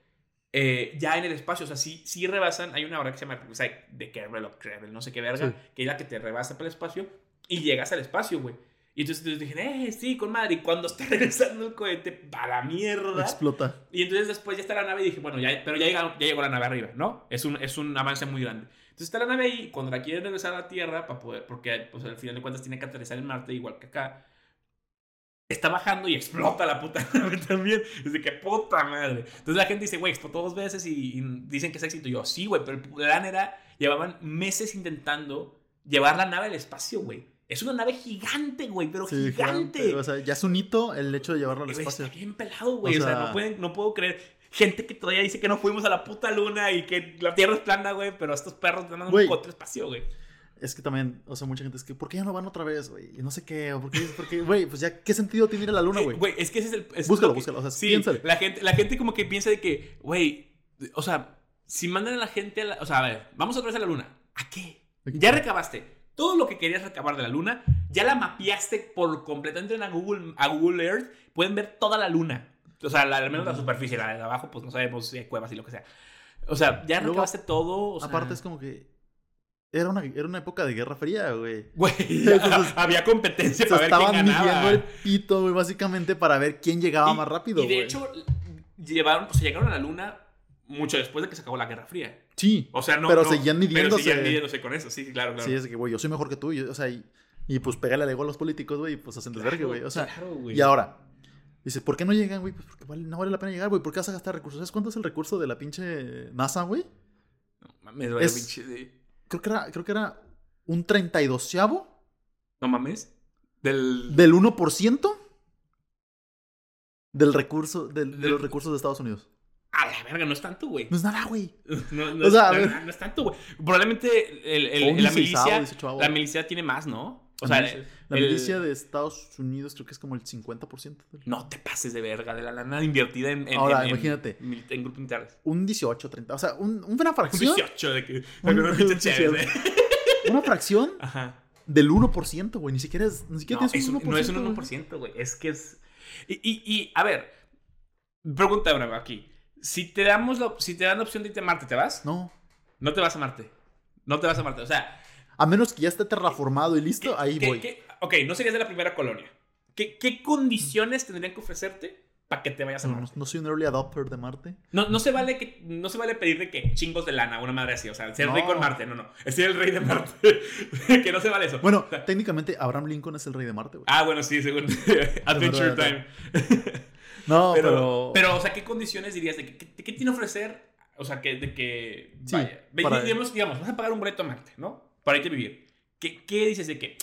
B: eh, ya en el espacio. O sea, sí, sí rebasan. Hay una hora que se llama o sea, de Kerbal o no sé qué verga,
A: Sí.
B: que es la que te rebasa para el espacio y llegas al espacio, güey. Y entonces, entonces dije, eh, sí, con madre. Y cuando está regresando el cohete, para la mierda.
A: Explota.
B: Y entonces después ya está la nave y dije, bueno, ya, pero ya, llegó, ya llegó la nave arriba, ¿no? Es un, es un avance muy grande. Entonces está la nave ahí, cuando la quieren regresar a la Tierra, para poder, porque pues, al final de cuentas tiene que aterrizar en Marte, igual que acá, está bajando y explota la puta nave también. Desde que puta madre. Entonces la gente dice, güey, explotó dos veces y, y dicen que es éxito. Y yo, sí, güey, pero el plan era, llevaban meses intentando llevar la nave al espacio, güey. Es una nave gigante, güey, pero
A: Sí,
B: gigante.
A: O sea, ya es un hito el hecho de llevarlo al espacio.
B: Está bien pelado, güey. O,
A: O
B: sea,
A: sea-
B: no, pueden, no puedo creer. Gente que todavía dice que no fuimos a la puta luna y que la Tierra es plana, güey. Pero estos perros
A: Güey.
B: un cohete espacio, güey.
A: Es que también, o sea, mucha gente es que, ¿por qué ya no van otra vez, güey? Y no sé qué, o por qué, por qué, güey, pues ya, ¿qué sentido tiene ir a la luna,
B: Eh,
A: güey?
B: Güey, es que ese es el. es
A: Búscalo,
B: que-
A: búscalo, o sea,
B: sí,
A: piénsale.
B: La gente, la gente como que piensa de que, güey, o sea, si mandan a la gente a la. O sea, a ver, vamos otra vez a la luna. ¿A qué? Ya recabaste todo lo que querías recabar de la luna, ya la mapeaste por completo. Entren a Google, a Google Earth, pueden ver toda la luna. O sea, la- al menos la superficie, la de abajo, pues no sabemos si hay cuevas y lo que sea. O sea, ya
A: Luego,
B: recabaste todo. o sea-
A: Aparte es como que era una, era una época de guerra fría, güey.
B: Güey,
A: Entonces,
B: había competencia para ver quién
A: estaban midiendo el pito, güey, básicamente para ver quién llegaba
B: Y-
A: más rápido,
B: Y de
A: güey.
B: hecho, llevaron, o sea, llegaron a la luna mucho después de que se acabó la Guerra Fría.
A: Sí,
B: O sea, no.
A: Pero
B: no,
A: seguían midiéndose.
B: Pero seguían midiéndose con eso, sí, claro, claro.
A: sí, es que, güey, yo soy mejor que tú, y, o sea, y, y, pues pégale al ego a los políticos, güey, y pues hacen desvergue,
B: Claro,
A: güey. O sea,
B: claro, güey.
A: y ahora, dice, ¿por qué no llegan, güey? Pues porque vale- no vale la pena llegar, güey. ¿Por qué vas a gastar recursos? ¿Sabes cuánto es el recurso de la pinche NASA, güey?
B: No mames,
A: Es-
B: pinche de-
A: Creo que era, creo que era un 32
B: No mames. Del.
A: del 1% del recurso, del- de los recursos de Estados Unidos.
B: A la verga, no es tanto, güey.
A: No es nada, güey.
B: No, no
A: O
B: es,
A: sea, a
B: no,
A: ver.
B: no es tanto, güey. Probablemente el, el- la
A: 16avo,
B: milicia.
A: 18avo.
B: La milicia tiene más, ¿no? O
A: La
B: sea,
A: milicia- la
B: el-
A: milicia de Estados Unidos creo que es como el 50%. del-
B: No te pases de verga de la lana invertida en. en
A: Ahora,
B: en- en
A: imagínate.
B: mil- En, grupos militares.
A: Un 18, 30. O sea, un, una
B: Un
A: fracción.
B: 18 de que.
A: Un-
B: una
A: un
B: chévere.
A: Una fracción
B: Ajá.
A: del 1%, güey. Ni siquiera es. Ni siquiera
B: No,
A: tienes
B: es
A: un
B: un-
A: 1%.
B: no es un
A: güey.
B: 1%, güey. Es que es. Y, y, y, a ver. Pregunta brava aquí. Si te damos la, si te dan la opción de irte a Marte, ¿te vas?
A: No.
B: No te vas a Marte. No te vas a Marte. O sea,
A: A menos que ya esté terraformado y listo, ahí
B: ¿qué-
A: voy.
B: qué- ok, no serías de la primera colonia. ¿Qué, condiciones tendrían que ofrecerte para que te vayas a
A: No,
B: Marte?
A: no soy un early adopter de Marte.
B: No, no se vale que no se vale pedir de que chingos de lana, una madre así, o sea, ser
A: No.
B: rico en Marte, no, no, ser el rey de Marte, que no se vale eso.
A: Bueno,
B: O sea,
A: técnicamente Abraham Lincoln es el rey de Marte, güey.
B: ah, bueno, sí, según Adventure Time.
A: no,
B: pero,
A: pero.
B: pero, o sea, ¿qué condiciones dirías de que, qué, tiene que ofrecer? O sea, que de que
A: Sí,
B: vaya,
A: para-
B: digamos, digamos, vas a pagar un boleto a Marte, ¿no? Para irte a vivir. ¿Qué, qué dices de que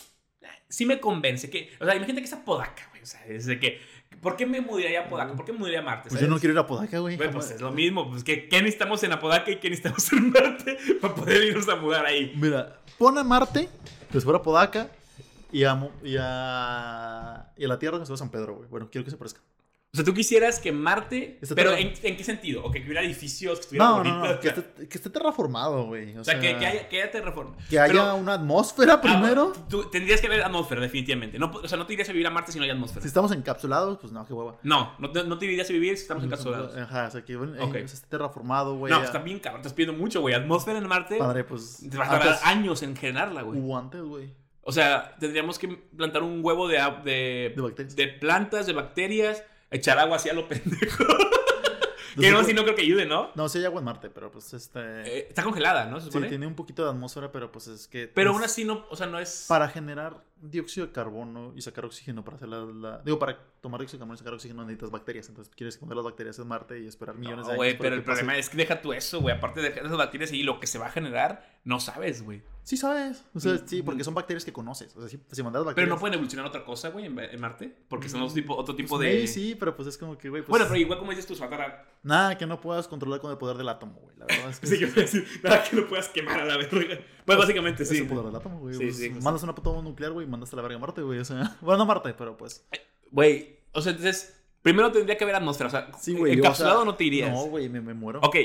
B: "Ah, sí me convence que, o sea, imagínate que es Apodaca, güey, o sea, es de que ¿por qué me mudaría a Apodaca? ¿Por qué me mudaría a Marte?
A: Pues yo no
B: ¿sabes?
A: quiero ir a Podaca, güey.
B: Güey, pues es lo mismo. Pues, ¿qué, qué necesitamos en Apodaca y qué necesitamos en Marte para poder irnos a mudar ahí?
A: Mira, pon a Marte, que fuera a Podaca, y a, y a, y a la Tierra que se fuera a San Pedro, güey. Bueno, quiero que se parezca.
B: O sea, tú quisieras que Marte. Pero ¿en, en qué sentido? ¿O que hubiera edificios que estuvieran
A: No, no, no, que esté, que esté terraformado, güey. O,
B: O sea, que, que haya, que haya terraform.
A: que haya
B: Pero-
A: una atmósfera primero.
B: Ah, tú tendrías que ver atmósfera, definitivamente. No, o sea, no te irías a vivir a Marte si no hay atmósfera.
A: Si estamos encapsulados, pues no, qué hueva.
B: No, no te, no te irías a vivir si estamos encapsulados.
A: Ajá, o sea, que bueno, eh,
B: Ok.
A: pues, esté terraformado, güey.
B: No, pues también, cabrón, te estás pidiendo mucho, güey. Atmósfera en Marte.
A: Padre, pues.
B: Te va a tardar años en generarla, güey.
A: Hubo antes, güey.
B: O sea, tendríamos que plantar un huevo de, de,
A: De bacterias.
B: de plantas, de bacterias, echar agua así a lo pendejo. Que no, si no creo que ayude, ¿no?
A: No, sí hay agua en Marte, pero pues este.
B: Eh, está congelada, ¿no? Se
A: sí, tiene un poquito de atmósfera, pero pues es que.
B: Pero
A: es
B: aún así no, o sea, no es...
A: Para generar dióxido de carbono y sacar oxígeno para hacer la, la- Digo, para tomar dióxido de carbono y sacar oxígeno necesitas bacterias. Entonces quieres esconder las bacterias en Marte y esperar millones
B: No,
A: de años.
B: güey, pero el
A: pase.
B: problema es que deja tú eso, güey. Aparte de dejar esas bacterias y lo que se va a generar, no sabes, güey.
A: Sí, sabes. O sea,
B: Mm,
A: sí, porque
B: mm.
A: son bacterias que conoces. O sea, si, si mandas
B: Pero
A: bacterias.
B: no pueden evolucionar otra cosa, güey, en, en Marte. Porque son otro tipo, otro
A: pues,
B: tipo de...
A: Sí, pero pues es como que, güey. Pues,
B: Bueno, pero igual como dices tú, se va a tardar...
A: Nada que no puedas controlar con el poder del átomo, güey. La verdad es que.
B: Sí, yo decir, nada que lo puedas quemar a la verga. Pues básicamente
A: Es
B: sí.
A: el poder del átomo, güey.
B: Sí,
A: Pues,
B: sí, pues,
A: mandas una bomba nuclear, güey, y mandas a la verga a Marte, güey. O sea, bueno, no a Marte, pero pues.
B: Güey, o sea, entonces, primero tendría que haber atmósfera. O sea,
A: Sí, güey. yo, o
B: encapsulado
A: sea,
B: no te irías.
A: No, güey, me, me muero.
B: Ok,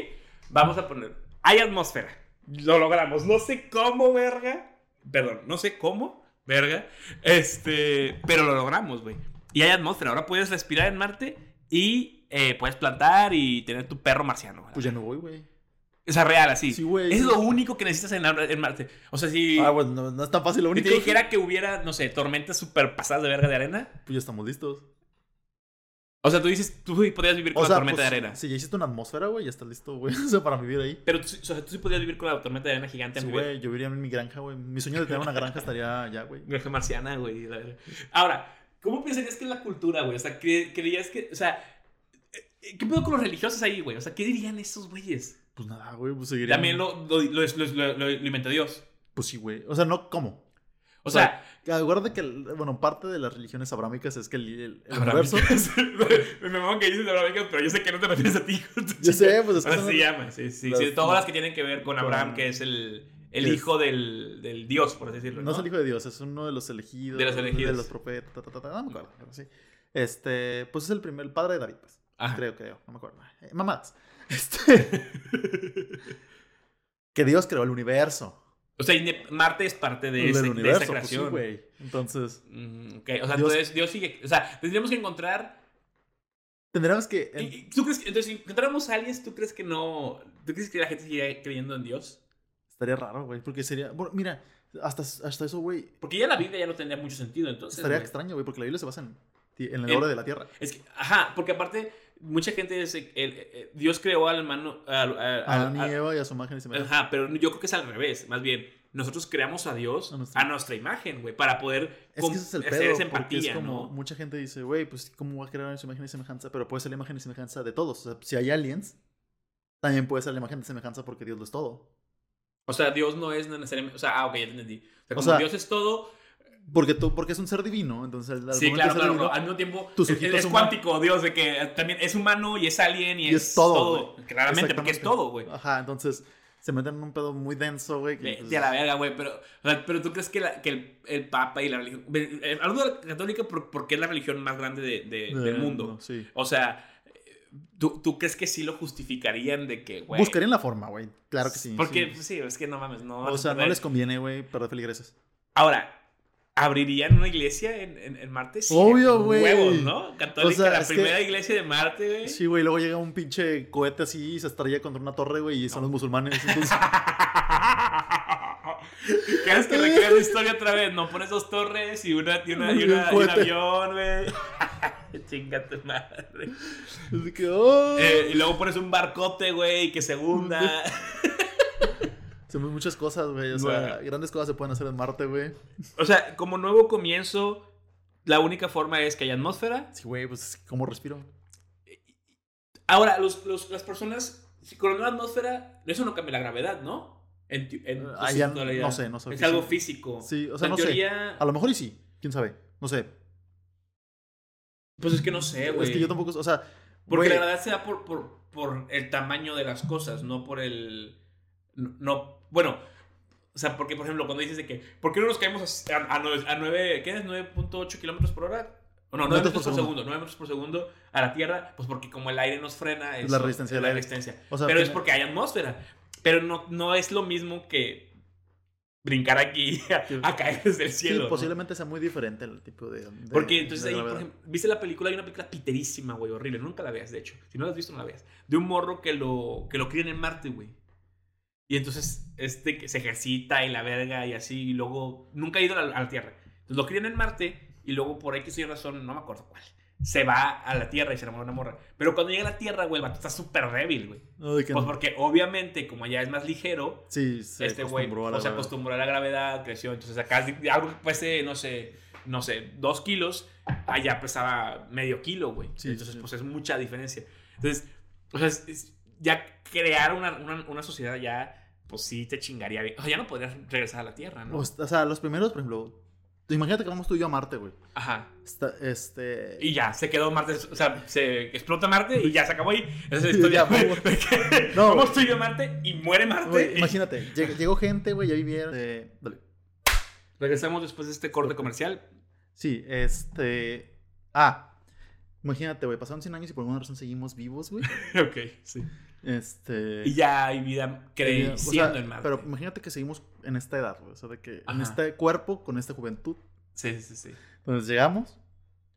B: vamos a poner. Hay atmósfera. Lo logramos. No sé cómo, verga. Perdón, no sé cómo, verga. Este, pero lo logramos, güey. Y hay atmósfera. Ahora puedes respirar en Marte y eh, puedes plantar y tener tu perro marciano. güey.
A: Pues ya me voy, güey.
B: O sea, real, así.
A: Sí, güey.
B: es lo único que necesitas en, en Marte. O sea, si,
A: Ah, pues no, no es tan fácil. Lo
B: si
A: único
B: te dijera que hubiera, no sé, tormentas súper pasadas de verga de arena.
A: Pues ya estamos listos.
B: O sea, tú dices, tú podrías vivir con
A: O
B: la tormenta
A: pues,
B: de arena.
A: Si ya hiciste una atmósfera, güey, ya está listo, güey. O sea, para vivir ahí.
B: Pero tú, o sea, tú sí podrías vivir con la tormenta de arena gigante.
A: Sí, güey, yo viviría en mi granja, güey. Mi sueño de tener una granja estaría ya, güey.
B: Granja marciana, güey. Ahora, ¿cómo pensarías que es la cultura, güey? O sea, ¿cre- ¿creías que, o sea, eh, ¿qué pedo con los religiosos ahí, güey? O sea, ¿qué dirían esos güeyes?
A: Pues nada, güey, pues seguiría.
B: También lo, lo, lo, lo- inventó Dios.
A: Pues sí, güey. O sea, no, ¿cómo?
B: O sea,
A: Acuérdate que, bueno, parte de las religiones abrámicas es que el, el- el universo.
B: me maman que dices Abrahámicas, pero yo sé que no te refieres a ti.
A: Yo sé, pues es que
B: Así se llama, sí, sí.
A: las-
B: sí, todas las que tienen que ver con
A: con-
B: Abraham, que es el, el
A: es-
B: hijo del, del Dios, por así decirlo.
A: No es el hijo de Dios, es uno de los elegidos.
B: De los elegidos.
A: De los profetas, ta, ta, ta, ta, no me acuerdo, pero sí. Este, pues es el primer, el padre de David, pues.
B: Ajá.
A: Creo, creo, no me acuerdo. Eh, mamadas. Este. que Dios creó el universo.
B: O sea, Marte es parte de, ese- de esa
A: pues sí,
B: creación.
A: Entonces,
B: Mm, ok, O sea,
A: Dios-
B: entonces Dios sigue. O sea, tendríamos que encontrar.
A: tendríamos que. en-
B: ¿Tú crees que, entonces, si encontráramos a alguien, ¿tú crees que no. ¿Tú crees que la gente sigue creyendo en Dios?
A: Estaría raro, güey, porque sería. Bueno, mira, hasta, hasta eso, güey.
B: Porque ya la Biblia ya no tendría mucho sentido, entonces.
A: Estaría
B: güey.
A: extraño, güey, porque la Biblia se basa en, en el
B: En-
A: oro de la tierra.
B: Es que, ajá, porque aparte, mucha gente dice. el- el- Dios creó al hermano. al- al-
A: A
B: al-
A: Adán y Eva y a su imagen y semejanza.
B: Ajá, pero yo creo que es al revés. Más bien, nosotros creamos a Dios
A: A
B: a
A: nuestra-
B: nuestra, imagen, güey, para poder
A: Es que ese es el
B: hacer
A: pedo,
B: esa empatía,
A: es como
B: ¿no?
A: mucha gente dice, güey, pues cómo va a crear su imagen y semejanza, pero puede ser la imagen y semejanza de todos. O sea, si hay aliens, también puede ser la imagen y semejanza porque Dios lo es todo.
B: O sea, Dios no es necesariamente. O sea, ah, ok, ya te entendí. O sea,
A: O
B: como
A: sea-
B: Dios es todo,
A: Porque, tú, porque es un ser divino, entonces... al
B: Sí, claro, claro.
A: divino,
B: Al mismo tiempo,
A: tus
B: es, cuántico, Dios, de que también es humano y es alien y,
A: Y es todo,
B: Claramente, porque es todo, güey.
A: Ajá, entonces se meten en un pedo muy denso, güey. que, pues,
B: a la verga, güey, pero, o sea, pero tú crees que, la- que el, el Papa y la religión. eh, Hablo de la católica por- porque es la religión más grande de- de- del mundo.
A: no, sí.
B: O sea, ¿tú, ¿tú crees que sí lo justificarían de que, güey?
A: Buscarían la forma, güey. Claro que sí.
B: Porque,
A: sí.
B: pues, sí, es que no mames, no.
A: O sea, no les conviene, güey, perder feligreses.
B: Ahora, ¿abrirían una iglesia en, en, en Marte? Sí,
A: Obvio, güey.
B: Huevos, ¿no? Católica,
A: O sea,
B: la
A: que-
B: primera iglesia de Marte, güey.
A: Sí, güey, luego llega un pinche cohete así y se estrella contra una torre, güey, y son los musulmanes. Entonces,
B: ¿Quieres que recrees la historia otra vez? No pones dos torres y, una, y, una, y,
A: Y un
B: una- y un avión, güey. Chinga tu madre.
A: es de que, oh.
B: Eh, y luego pones un barcote, güey, que se hunda.
A: Se muchas cosas, güey. O sea, grandes cosas se pueden hacer en Marte, güey.
B: o sea, como nuevo comienzo, la única forma es que haya atmósfera.
A: Sí, güey, pues, ¿cómo respiro?
B: Ahora, los, los- las personas, si con una atmósfera, eso no cambia la gravedad, ¿no? En, en
A: Ah, ya
B: singularidad.
A: no sé, no sé.
B: Es algo físico.
A: Sí, o sea, no
B: en
A: sé.
B: teoría,
A: A lo mejor y sí. ¿Quién sabe? No sé.
B: Pues es que no sé, güey.
A: es que yo tampoco, o sea,
B: Porque la gravedad se da por, por, por el tamaño de las cosas, no por el. No, no- bueno, o sea, porque por ejemplo, cuando dices de que. ¿Por qué no nos caemos a, a, a nueve- ¿Qué es? ¿9.8 kilómetros por hora? O no, 9
A: Metros por segundo.
B: segundo. 9 metros por segundo a la Tierra, pues porque como el aire nos frena.
A: Es la resistencia del
B: la
A: aire.
B: resistencia.
A: O sea,
B: Pero es porque hay atmósfera. Pero no, no es lo mismo que brincar aquí a,
A: Sí.
B: a caer desde el
A: sí,
B: cielo. ¿no?
A: posiblemente sea muy diferente el tipo de. de-
B: Porque entonces
A: de
B: ahí, por ejemplo, ¿viste la película? Hay una película piterísima, güey, horrible. Nunca la veas, de hecho. Si no la has visto, no la veas. De un morro que lo, que lo crían en Marte, güey. Y entonces, este que se ejercita y la verga y así, y luego nunca ha ido a la, a la Tierra. Entonces lo crían en Marte y luego por X y razón, no me acuerdo cuál, se va a la Tierra y se enamora de una morra. Pero cuando llega a la Tierra, güey, el vato está súper débil, güey.
A: No,
B: Pues
A: no.
B: porque obviamente, como ya es más ligero,
A: Sí, se
B: este güey o se acostumbró a la gravedad, creció. Entonces acá algo que pese, no sé, no sé, dos kilos, allá pesaba medio kilo, güey.
A: Sí,
B: Entonces,
A: sí.
B: pues es mucha diferencia. Entonces, o sea, es- es- ya crear una, una, una sociedad ya, pues sí te chingaría bien. O sea, ya no podrías regresar a la Tierra, ¿no?
A: O o sea, los primeros, por ejemplo. Imagínate que vamos tú y yo a Marte, güey.
B: Ajá.
A: Está- Este.
B: Y ya, se quedó Marte, o sea, se explota Marte y ya se acabó ahí. Esa es historia.
A: No.
B: Vamos tú y yo a Marte y muere Marte.
A: Güey,
B: y-
A: imagínate, lleg- llegó gente, güey, ya vivieron. eh, dale.
B: Regresamos después de este corte comercial.
A: Sí, este. Ah, imagínate, güey, pasaron 100 años y por alguna razón seguimos vivos, güey.
B: ok, sí.
A: Este.
B: Y ya hay vida
A: o
B: creciendo
A: sea,
B: en Marte.
A: Pero imagínate que seguimos en esta edad, güey. O sea, de que en este cuerpo, con esta juventud.
B: Sí, sí, sí.
A: Entonces llegamos,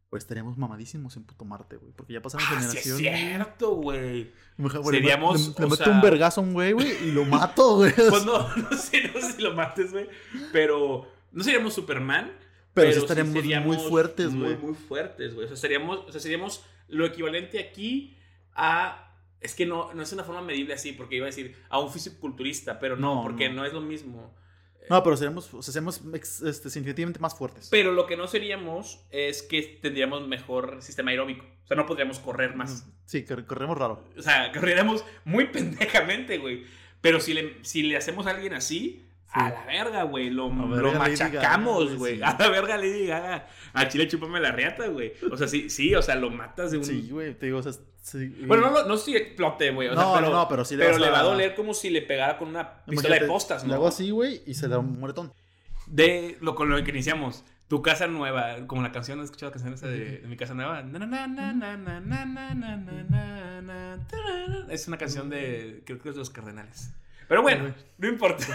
A: pues estaríamos mamadísimos en puto Marte, güey. Porque ya pasaron
B: Ah, sí es
A: generaciones.
B: cierto, güey.
A: Le-
B: Seríamos,
A: Le, meto
B: sea-
A: un vergazo a un güey, güey, y lo mato, güey.
B: Pues no, no sé, no sé si lo mates, güey. Pero no seríamos Superman.
A: Pero sí estaríamos muy
B: seríamos
A: fuertes,
B: Muy,
A: güey.
B: muy fuertes, güey. O sea, seríamos, o sea, seríamos lo equivalente aquí a. Es que no, no es una forma medible así, porque iba a decir a un fisiculturista, pero no,
A: No,
B: porque
A: no.
B: no. es lo mismo.
A: No, pero seríamos, o sea, seríamos ex- este, significativamente más fuertes.
B: Pero lo que no seríamos es que tendríamos mejor sistema aeróbico. O sea, no podríamos correr más.
A: Sí, cor- corremos raro.
B: O sea, corriéramos muy pendejamente, güey. Pero si le, si le hacemos a alguien así, a la verga, güey. Lo, lo
A: verga, Lady
B: machacamos, güey.
A: sí.
B: A la verga Lady Gaga. A Chile chúpame la riata, güey. O sea, sí, sí, o sea, lo matas de un...
A: Sí, güey, te digo, o sea, Sí,
B: bueno, no, no, si explote, güey. Sea,
A: no,
B: pero,
A: no, pero sí le,
B: pero le va a doler como si le pegara con una pistola de postas, ¿no?
A: Le hago así, güey, y se le da un moretón.
B: De lo con lo que iniciamos. Tu casa nueva, como la canción, ¿has escuchado la canción esa de, de mi casa nueva? Es una canción de, creo que es de los Cardenales. Pero bueno, no importa.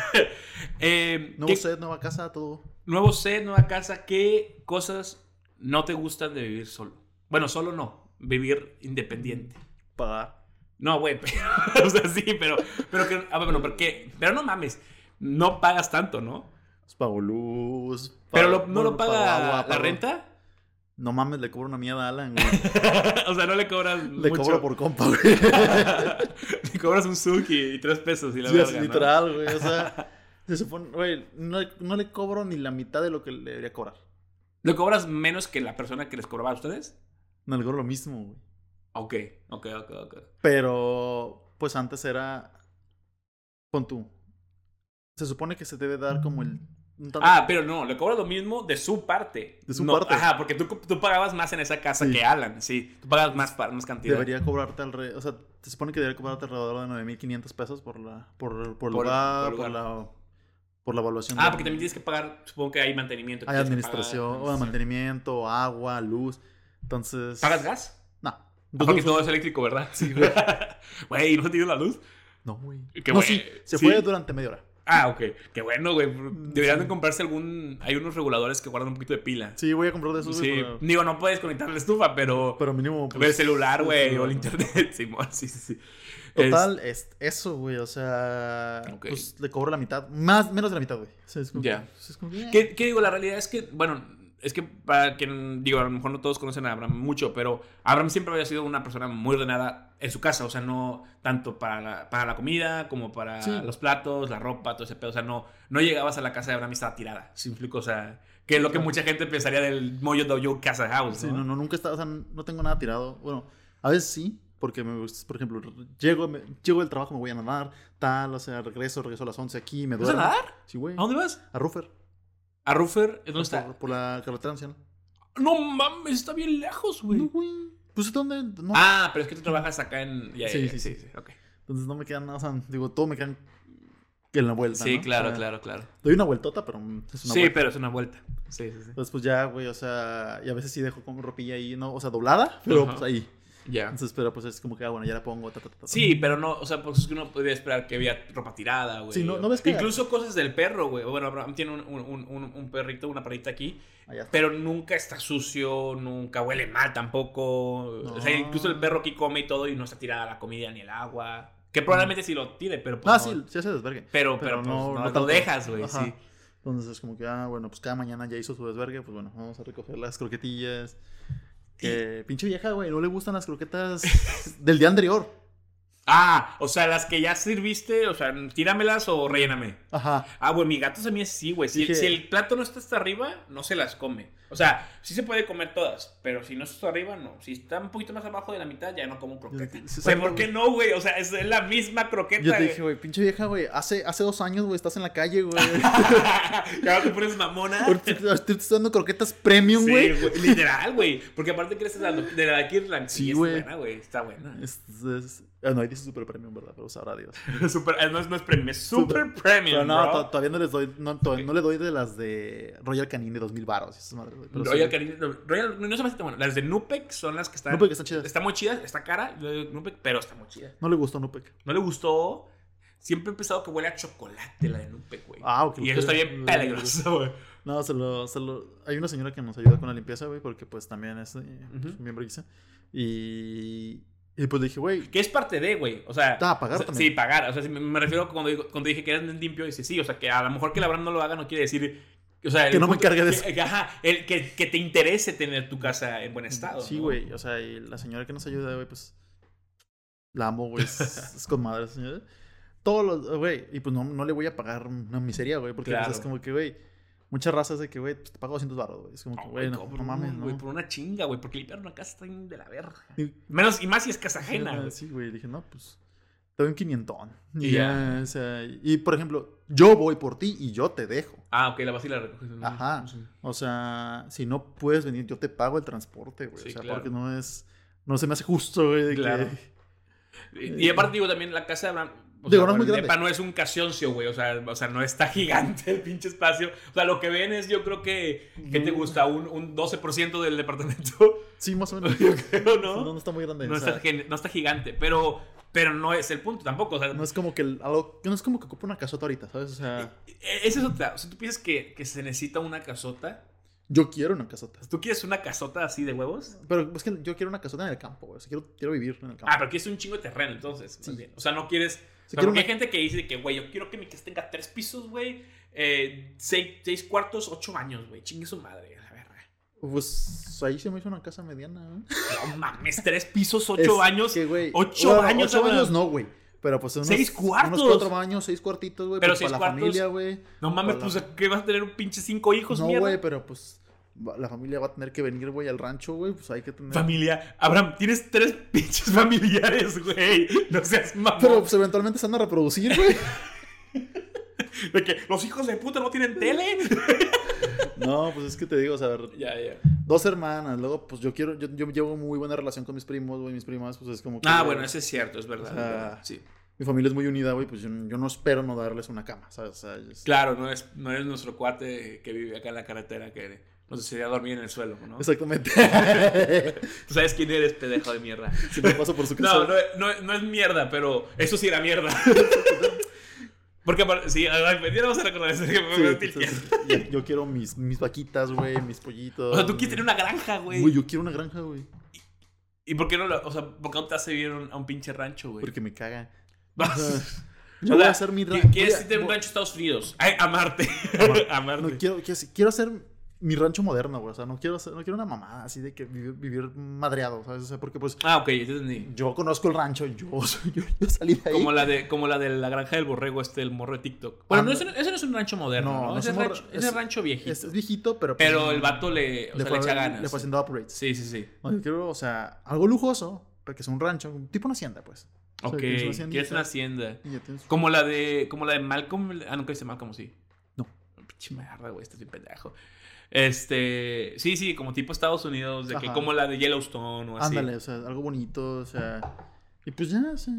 B: eh,
A: nuevo set, nueva casa, todo.
B: Nuevo set, nueva casa. ¿Qué cosas no te gustan de vivir solo? Bueno, solo no vivir independiente.
A: Pagar.
B: No, güey, pero, o sea, sí, pero, pero que, ah, bueno, porque, pero no mames, no pagas tanto, ¿no?
A: Pues pago luz.
B: Pero
A: pago-
B: lo- no lo paga
A: pago agua,
B: la renta.
A: No mames, le cobro una mierda a Alan, güey.
B: o sea, no le cobras
A: Le
B: mucho.
A: cobro por compa, güey.
B: le cobras un suki y tres pesos y la
A: Sí,
B: verga,
A: así
B: ¿no?
A: literal, güey. O sea, se supone, güey, no, no le cobro ni la mitad de lo que le debería cobrar.
B: ¿Le cobras menos que la persona que les cobraba a ustedes?
A: Cobro lo mismo, güey.
B: Ok, ok, ok, ok.
A: Pero, pues antes era. Pon tú. Se supone que se debe dar como el
B: Ah, pero no, le cobras lo mismo de su parte.
A: De su
B: No,
A: parte.
B: Ajá, porque tú, tú pagabas más en esa casa
A: Sí.
B: que Alan, sí. Tú pagas más, más cantidad.
A: debería cobrarte alrededor, o sea, se supone que debería cobrarte alrededor de 9.500 pesos por la, por, por,
B: Por-
A: lugar,
B: por lugar.
A: la, por la evaluación.
B: Ah, porque también tienes que pagar, supongo que hay mantenimiento.
A: Hay administración,
B: pagar,
A: o mantenimiento, agua, luz, entonces...
B: ¿Pagas gas?
A: No.
B: Ah, porque todo es eléctrico, ¿verdad?
A: Sí, güey.
B: Güey, ¿no tienes la luz?
A: No, güey.
B: Qué
A: No,
B: güey.
A: sí, se
B: Sí.
A: fue durante media hora.
B: Ah, ok. Qué bueno, güey. Deberían de
A: Sí.
B: comprarse algún... Hay unos reguladores que guardan un poquito de pila.
A: Sí, voy a comprar de esos,
B: Sí. Digo, no puedes conectar la estufa, pero...
A: pero mínimo...
B: el
A: pues,
B: celular, güey, o el internet. Simón, sí, sí, sí.
A: Total, es eso, güey, o sea,
B: Ok.
A: pues le cobro la mitad, más, menos de la mitad, güey. O sea,
B: Ya.
A: que.
B: ¿Qué, qué digo? La realidad es que, bueno, es que para quien, digo, a lo mejor no todos conocen a Abraham mucho, pero Abraham siempre había sido una persona muy ordenada en su casa, o sea, no tanto para la, para la comida como para
A: Sí.
B: los platos, la ropa, todo ese pedo, o sea, no, no llegabas a la casa de Abraham y estaba tirada, ¿sí explico? O sea, que es lo que mucha gente pensaría del Moyo Dojo Casa House,
A: Sí,
B: ¿no?
A: no, nunca está, o sea, no tengo nada tirado. Bueno, a veces sí, porque me por ejemplo, llego, me- llego del trabajo, me voy a nadar, tal, o sea, regreso, regreso a las 11 aquí, me
B: ¿Vas a
A: duermo.
B: nadar?
A: Sí, güey.
B: ¿A dónde vas?
A: A Ruffer.
B: ¿A Ruffer? ¿Dónde está?
A: por la carretera anciana.
B: No mames, está bien lejos, güey.
A: No, güey. Pues, ¿dónde? No.
B: Ah, pero es que tú trabajas acá en... ya,
A: Sí,
B: ya,
A: sí,
B: sí,
A: sí.
B: sí, ok.
A: Entonces no me quedan nada, o sea, digo, todo me quedan en la vuelta,
B: Sí,
A: ¿no?
B: claro,
A: O sea,
B: claro, claro.
A: Doy una vueltota, pero es una
B: Sí,
A: vuelta.
B: pero es una vuelta. Sí, sí, sí.
A: Entonces, pues ya, güey, o sea, y a veces sí dejo como ropilla ahí, ¿no? O sea, doblada, pero pues ahí.
B: Ya.
A: Entonces, pero pues es como que, ah, bueno, ya la pongo, ta, ta, ta, ta.
B: Sí, pero no, o sea, pues es que uno podría esperar que había ropa tirada, güey.
A: Sí, no- no ves que-
B: Incluso cosas del perro, güey. Bueno, Abraham tiene un, un- un- un perrito, una perrita aquí, pero nunca está sucio, nunca huele mal tampoco. O sea,
A: No.
B: incluso el perro aquí come y todo y no está tirada la comida ni el agua. Que probablemente sí lo tire, pero pues
A: Ah,
B: no.
A: sí, sí hace desvergue.
B: Pero, pero,
A: pero
B: pues,
A: no-
B: no,
A: no
B: lo dejas, güey, sí.
A: Entonces es como que, ah, bueno, pues cada mañana ya hizo su desvergue, pues bueno, vamos a recoger las croquetillas. Que pinche vieja, güey, no le gustan las croquetas del día anterior.
B: Ah, o sea, las que ya sirviste, o sea, tíramelas o relléname.
A: Ajá.
B: Ah, güey, mi gato también es sí, güey. Si,
A: Dije-
B: si el plato no está hasta arriba, no se las come. O sea, sí se puede comer todas, pero si no está hasta arriba, no. Si está un poquito más abajo de la mitad, ya no como croqueta.
A: Sí, sí,
B: Güey, ¿por qué no, güey? O sea, es la misma croqueta.
A: Yo te dije, güey, pinche vieja, güey, hace, hace dos años, güey, estás en la calle, güey.
B: Claro, te pones mamona.
A: Te dando croquetas premium,
B: Sí,
A: güey.
B: güey, literal, güey. Porque aparte que eres de la, de la Kirkland.
A: Sí,
B: es
A: güey.
B: buena, güey. Está buena.
A: Es, es- ah, no, ahí dice super premium, ¿verdad? Pero sabrá Dios.
B: Super, eh, no, es, no es premium, es super premium,
A: Pero no,
B: bro.
A: to- todavía no les doy, no, todavía no le doy de las de Royal Canin de 2000 baros. esas madres, güey,
B: Royal
A: sí.
B: Canin, no, Royal, no se me hace tan bueno. Las de Nupec son las que están.
A: Nupec están chidas.
B: Está muy chida, está cara, Nupec, pero está muy chida.
A: No le gustó Nupec.
B: ¿No le gustó? Siempre he pensado que huele a chocolate la de Nupec, güey.
A: Ah, ok.
B: y eso está bien peligroso, güey.
A: No, se lo, se lo... Hay una señora que nos ayuda con la limpieza, güey, porque pues también es eh, pues, miembro Giza. Y... Y pues dije, güey,
B: Que es parte de, güey. O sea.
A: Ah, pagar
B: o sea,
A: también.
B: Sí, pagar. O sea, si me, me refiero cuando, cuando dije que eres limpio, dice sí. O sea, que a lo mejor que la verdad no lo haga no quiere decir. O sea,
A: Que no me encargue de
B: que-
A: eso.
B: que- ajá, el, que, que te interese tener tu casa en buen estado.
A: Sí,
B: ¿no?
A: güey. O sea, y la señora que nos ayuda, güey, pues. La amo, güey. Es, es con madre señora. Todos los. Güey. Y pues no, no le voy a pagar una miseria, güey. Porque pues,
B: Claro.
A: es como que, güey. Muchas razas de que, güey, pues, te pago 200 baros, güey. Es como que,
B: No,
A: güey,
B: güey,
A: no, no mames, ¿no?
B: güey, por una chinga, güey. Porque limpiar una casa está de la verga.
A: Y-
B: Menos, y más si es casa ajena, güey.
A: Sí, güey. Dije, no, pues. Te doy un quinientón. Y, ya, o sea. Y por ejemplo, yo voy por ti y yo te dejo.
B: Ah, ok, la vas y la recoges. ¿no?
A: Ajá.
B: Sí.
A: O sea, si no puedes venir, yo te pago el transporte, güey.
B: Sí,
A: o sea,
B: claro.
A: porque no es. No se me hace justo, güey.
B: Claro.
A: que-
B: Y, y aparte, digo, también la casa de Abraham. O
A: Digo,
B: sea,
A: no es muy grande.
B: depa no es un casioncio, güey. O sea, o sea, no está gigante el pinche espacio. O sea, lo que ven es, yo creo que. ¿Qué te gusta? Un, un 12% del departamento.
A: Sí, más o menos.
B: Yo creo,
A: No,
B: ¿no?
A: no está muy grande.
B: No
A: o sea,
B: está, no está gigante, pero, pero no es el punto tampoco. O sea,
A: no es como que el- algo. No es como que ocupa una casota ahorita, ¿sabes? O sea,
B: e- esa es otra. O sea, tú piensas que, que se necesita una casota.
A: Yo quiero una casota.
B: ¿Tú quieres una casota así de huevos?
A: Pero es que yo quiero una casota en el campo, güey. O sea, quiero, quiero vivir en el campo.
B: Ah, pero quieres un chingo de terreno, entonces.
A: Sí.
B: bien. O sea, no quieres. O sea, porque
A: una-
B: hay gente que dice que, güey, yo quiero que mi casa tenga tres pisos, güey. Eh, seis, seis cuartos, ocho años, güey. Chingue su madre, la verga.
A: Pues ahí se me hizo una casa mediana, ¿eh?
B: No mames, tres pisos, ocho
A: Es
B: años.
A: que, güey,
B: ocho
A: bueno,
B: baños,
A: Ocho baños no, güey. Pero pues unos,
B: Seis cuartos.
A: Unos cuatro baños, seis cuartitos, güey.
B: Pero
A: pues,
B: seis
A: para la
B: cuartos.
A: familia, güey.
B: No mames, pues, ¿qué vas a tener un pinche cinco hijos,
A: No, güey, pero pues la familia va a tener que venir, güey, al rancho, güey. Pues hay que tener.
B: Familia. Abraham, tienes tres pinches familiares, güey. No seas mamón.
A: Pero pues eventualmente se van a reproducir, güey.
B: De que los hijos de puta no tienen tele.
A: No, pues es que te digo, o sea,
B: ya, ya.
A: dos hermanas, luego pues yo quiero, yo, yo llevo muy buena relación con mis primos, güey, mis primas, pues es como que...
B: Ah, bueno, eso es cierto, es verdad.
A: O sea,
B: es verdad, sí.
A: Mi familia es muy unida, güey, pues yo, yo no espero no darles una cama, ¿sabes? O sea, es-
B: Claro, no es, no es nuestro cuate que vive acá en la carretera que nos decidía dormir en el suelo, ¿no?
A: Exactamente.
B: Tú sabes quién eres, pedejo de mierda.
A: Siempre paso por su casa.
B: No, no, no, no es mierda, pero eso sí era mierda. Porque, sí, a ver, ya no vamos a recordar eso. que me
A: Sí, entonces, yo quiero mis, mis vaquitas, güey, mis pollitos.
B: O sea, tú quieres tener una granja, güey.
A: Güey, yo quiero una granja, güey.
B: ¿Y por qué no, lo- o sea, por qué no te hace vivir a un, pinche rancho, güey?
A: Porque me caga.
B: Vas-
A: yo voy a hacer mi rancho.
B: ¿Quieres irte a un rancho Estados Unidos? Ay, a Marte. a Marte.
A: No, quiero, quiero hacer mi rancho moderno, güey. O sea, no quiero, hacer- no quiero una mamada así de que vivir, vivir madreado, ¿sabes? O sea, porque pues
B: Ah, ok, te entendí.
A: yo conozco el rancho, yo, yo, yo salí de ahí.
B: Como la, de, como la de la granja del borrego, este, el morro de TikTok. Bueno, no,
A: Ah,
B: ese, no- ese no es un rancho moderno,
A: No,
B: ese, rancho, ese
A: es-
B: rancho viejito.
A: Es, es viejito, pero. pues,
B: Pero el vato le, o
A: le
B: sea,
A: fue,
B: le echa ganas.
A: le fue haciendo upgrades.
B: Sí, sí, sí.
A: No, yo quiero, o sea, algo lujoso, porque es un rancho, tipo una hacienda, pues. O sea,
B: Ok,
A: que es una haciendita,
B: quieres una hacienda.
A: tienes-
B: Como la de, como la de Malcolm. Ah, nunca dice Malcolm, sí.
A: No.
B: Pinche mierda, güey, estás bien pendejo. Este, sí, sí, como tipo Estados Unidos, de que como la de Yellowstone o así.
A: Ándale, o sea, algo bonito, o sea. Y pues ya, o sea.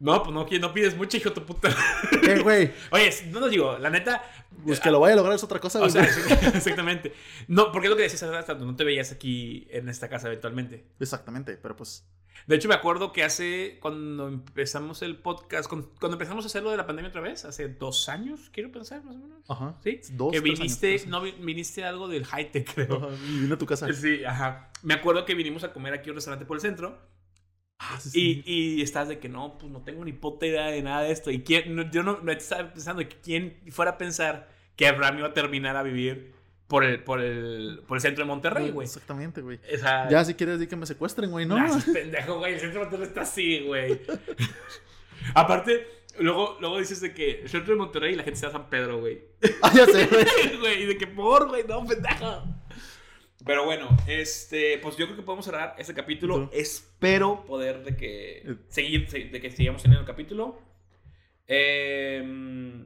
B: No, pues no, pides mucho, hijo de tu puta.
A: Eh, güey,
B: Oye, no nos digo, la neta.
A: pues que lo vaya a lograr es otra cosa,
B: O
A: güey.
B: sea, exactamente. No, porque es lo que decías hace rato, no te veías aquí en esta casa eventualmente.
A: Exactamente, pero pues.
B: De hecho, me acuerdo que hace, cuando empezamos el podcast, con- cuando empezamos a hacer lo de la pandemia otra vez, hace dos años, quiero pensar, más o menos.
A: Ajá.
B: ¿Sí?
A: Dos,
B: que viniste,
A: años,
B: no, vi- viniste a algo del high-tech, creo.
A: Ajá, Y vine a tu casa.
B: Sí, ajá. Me acuerdo que vinimos a comer aquí a un restaurante por el centro
A: Ah, sí, sí.
B: y, y estás de que no, pues no tengo ni puta idea de nada de esto. Y quién, no, yo no, no estaba pensando que quién fuera a pensar que Abraham iba a terminar a vivir por el, por el, por el centro de Monterrey, güey.
A: Exactamente, güey.
B: O sea,
A: Ya si quieres, di que me secuestren, güey, ¿no?
B: nah, pendejo, güey. El centro de Monterrey está así, güey. Aparte, luego, luego dices de que el centro de Monterrey y la gente está a San Pedro, güey.
A: ah, ya sé, güey.
B: Y de que por, güey, no, pendejo. Pero bueno, este, pues yo creo que podemos cerrar este capítulo. Espero poder de que
A: Eh.
B: seguir, se- de que sigamos teniendo el capítulo. Eh,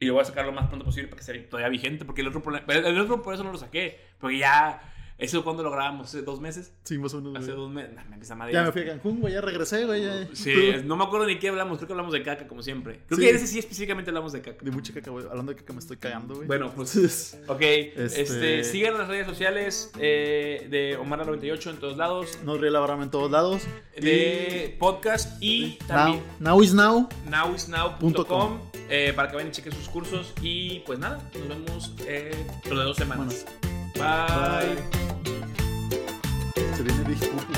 B: y lo voy a sacar lo más pronto posible para que sea todavía vigente. Porque el otro problema, el otro por eso no lo saqué. Porque ya, eso cuando lo grabamos, hace dos meses.
A: Sí, más o menos.
B: Hace
A: güey.
B: dos meses. Nah, me empieza a
A: Ya me fui a Cancún, güey, ya regresé, güey. ya-
B: Sí, no me acuerdo ni qué hablamos. Creo que hablamos de caca, como siempre. Creo
A: Sí.
B: que ese sí específicamente hablamos de caca.
A: De mucha caca, güey. Hablando de caca me estoy cagando, güey.
B: Bueno, pues Ok,
A: Este-
B: este, sigan las redes sociales eh, de Omar98 en todos lados,
A: no ríe la brama en todos lados.
B: de podcast y
A: Now,
B: también
A: now is now.
B: nowisnow.com eh, para que vayan y chequen sus cursos. Y pues nada, nos vemos eh, dentro de dos semanas. Bye.
A: Bye. Zu den Lichtpunkten.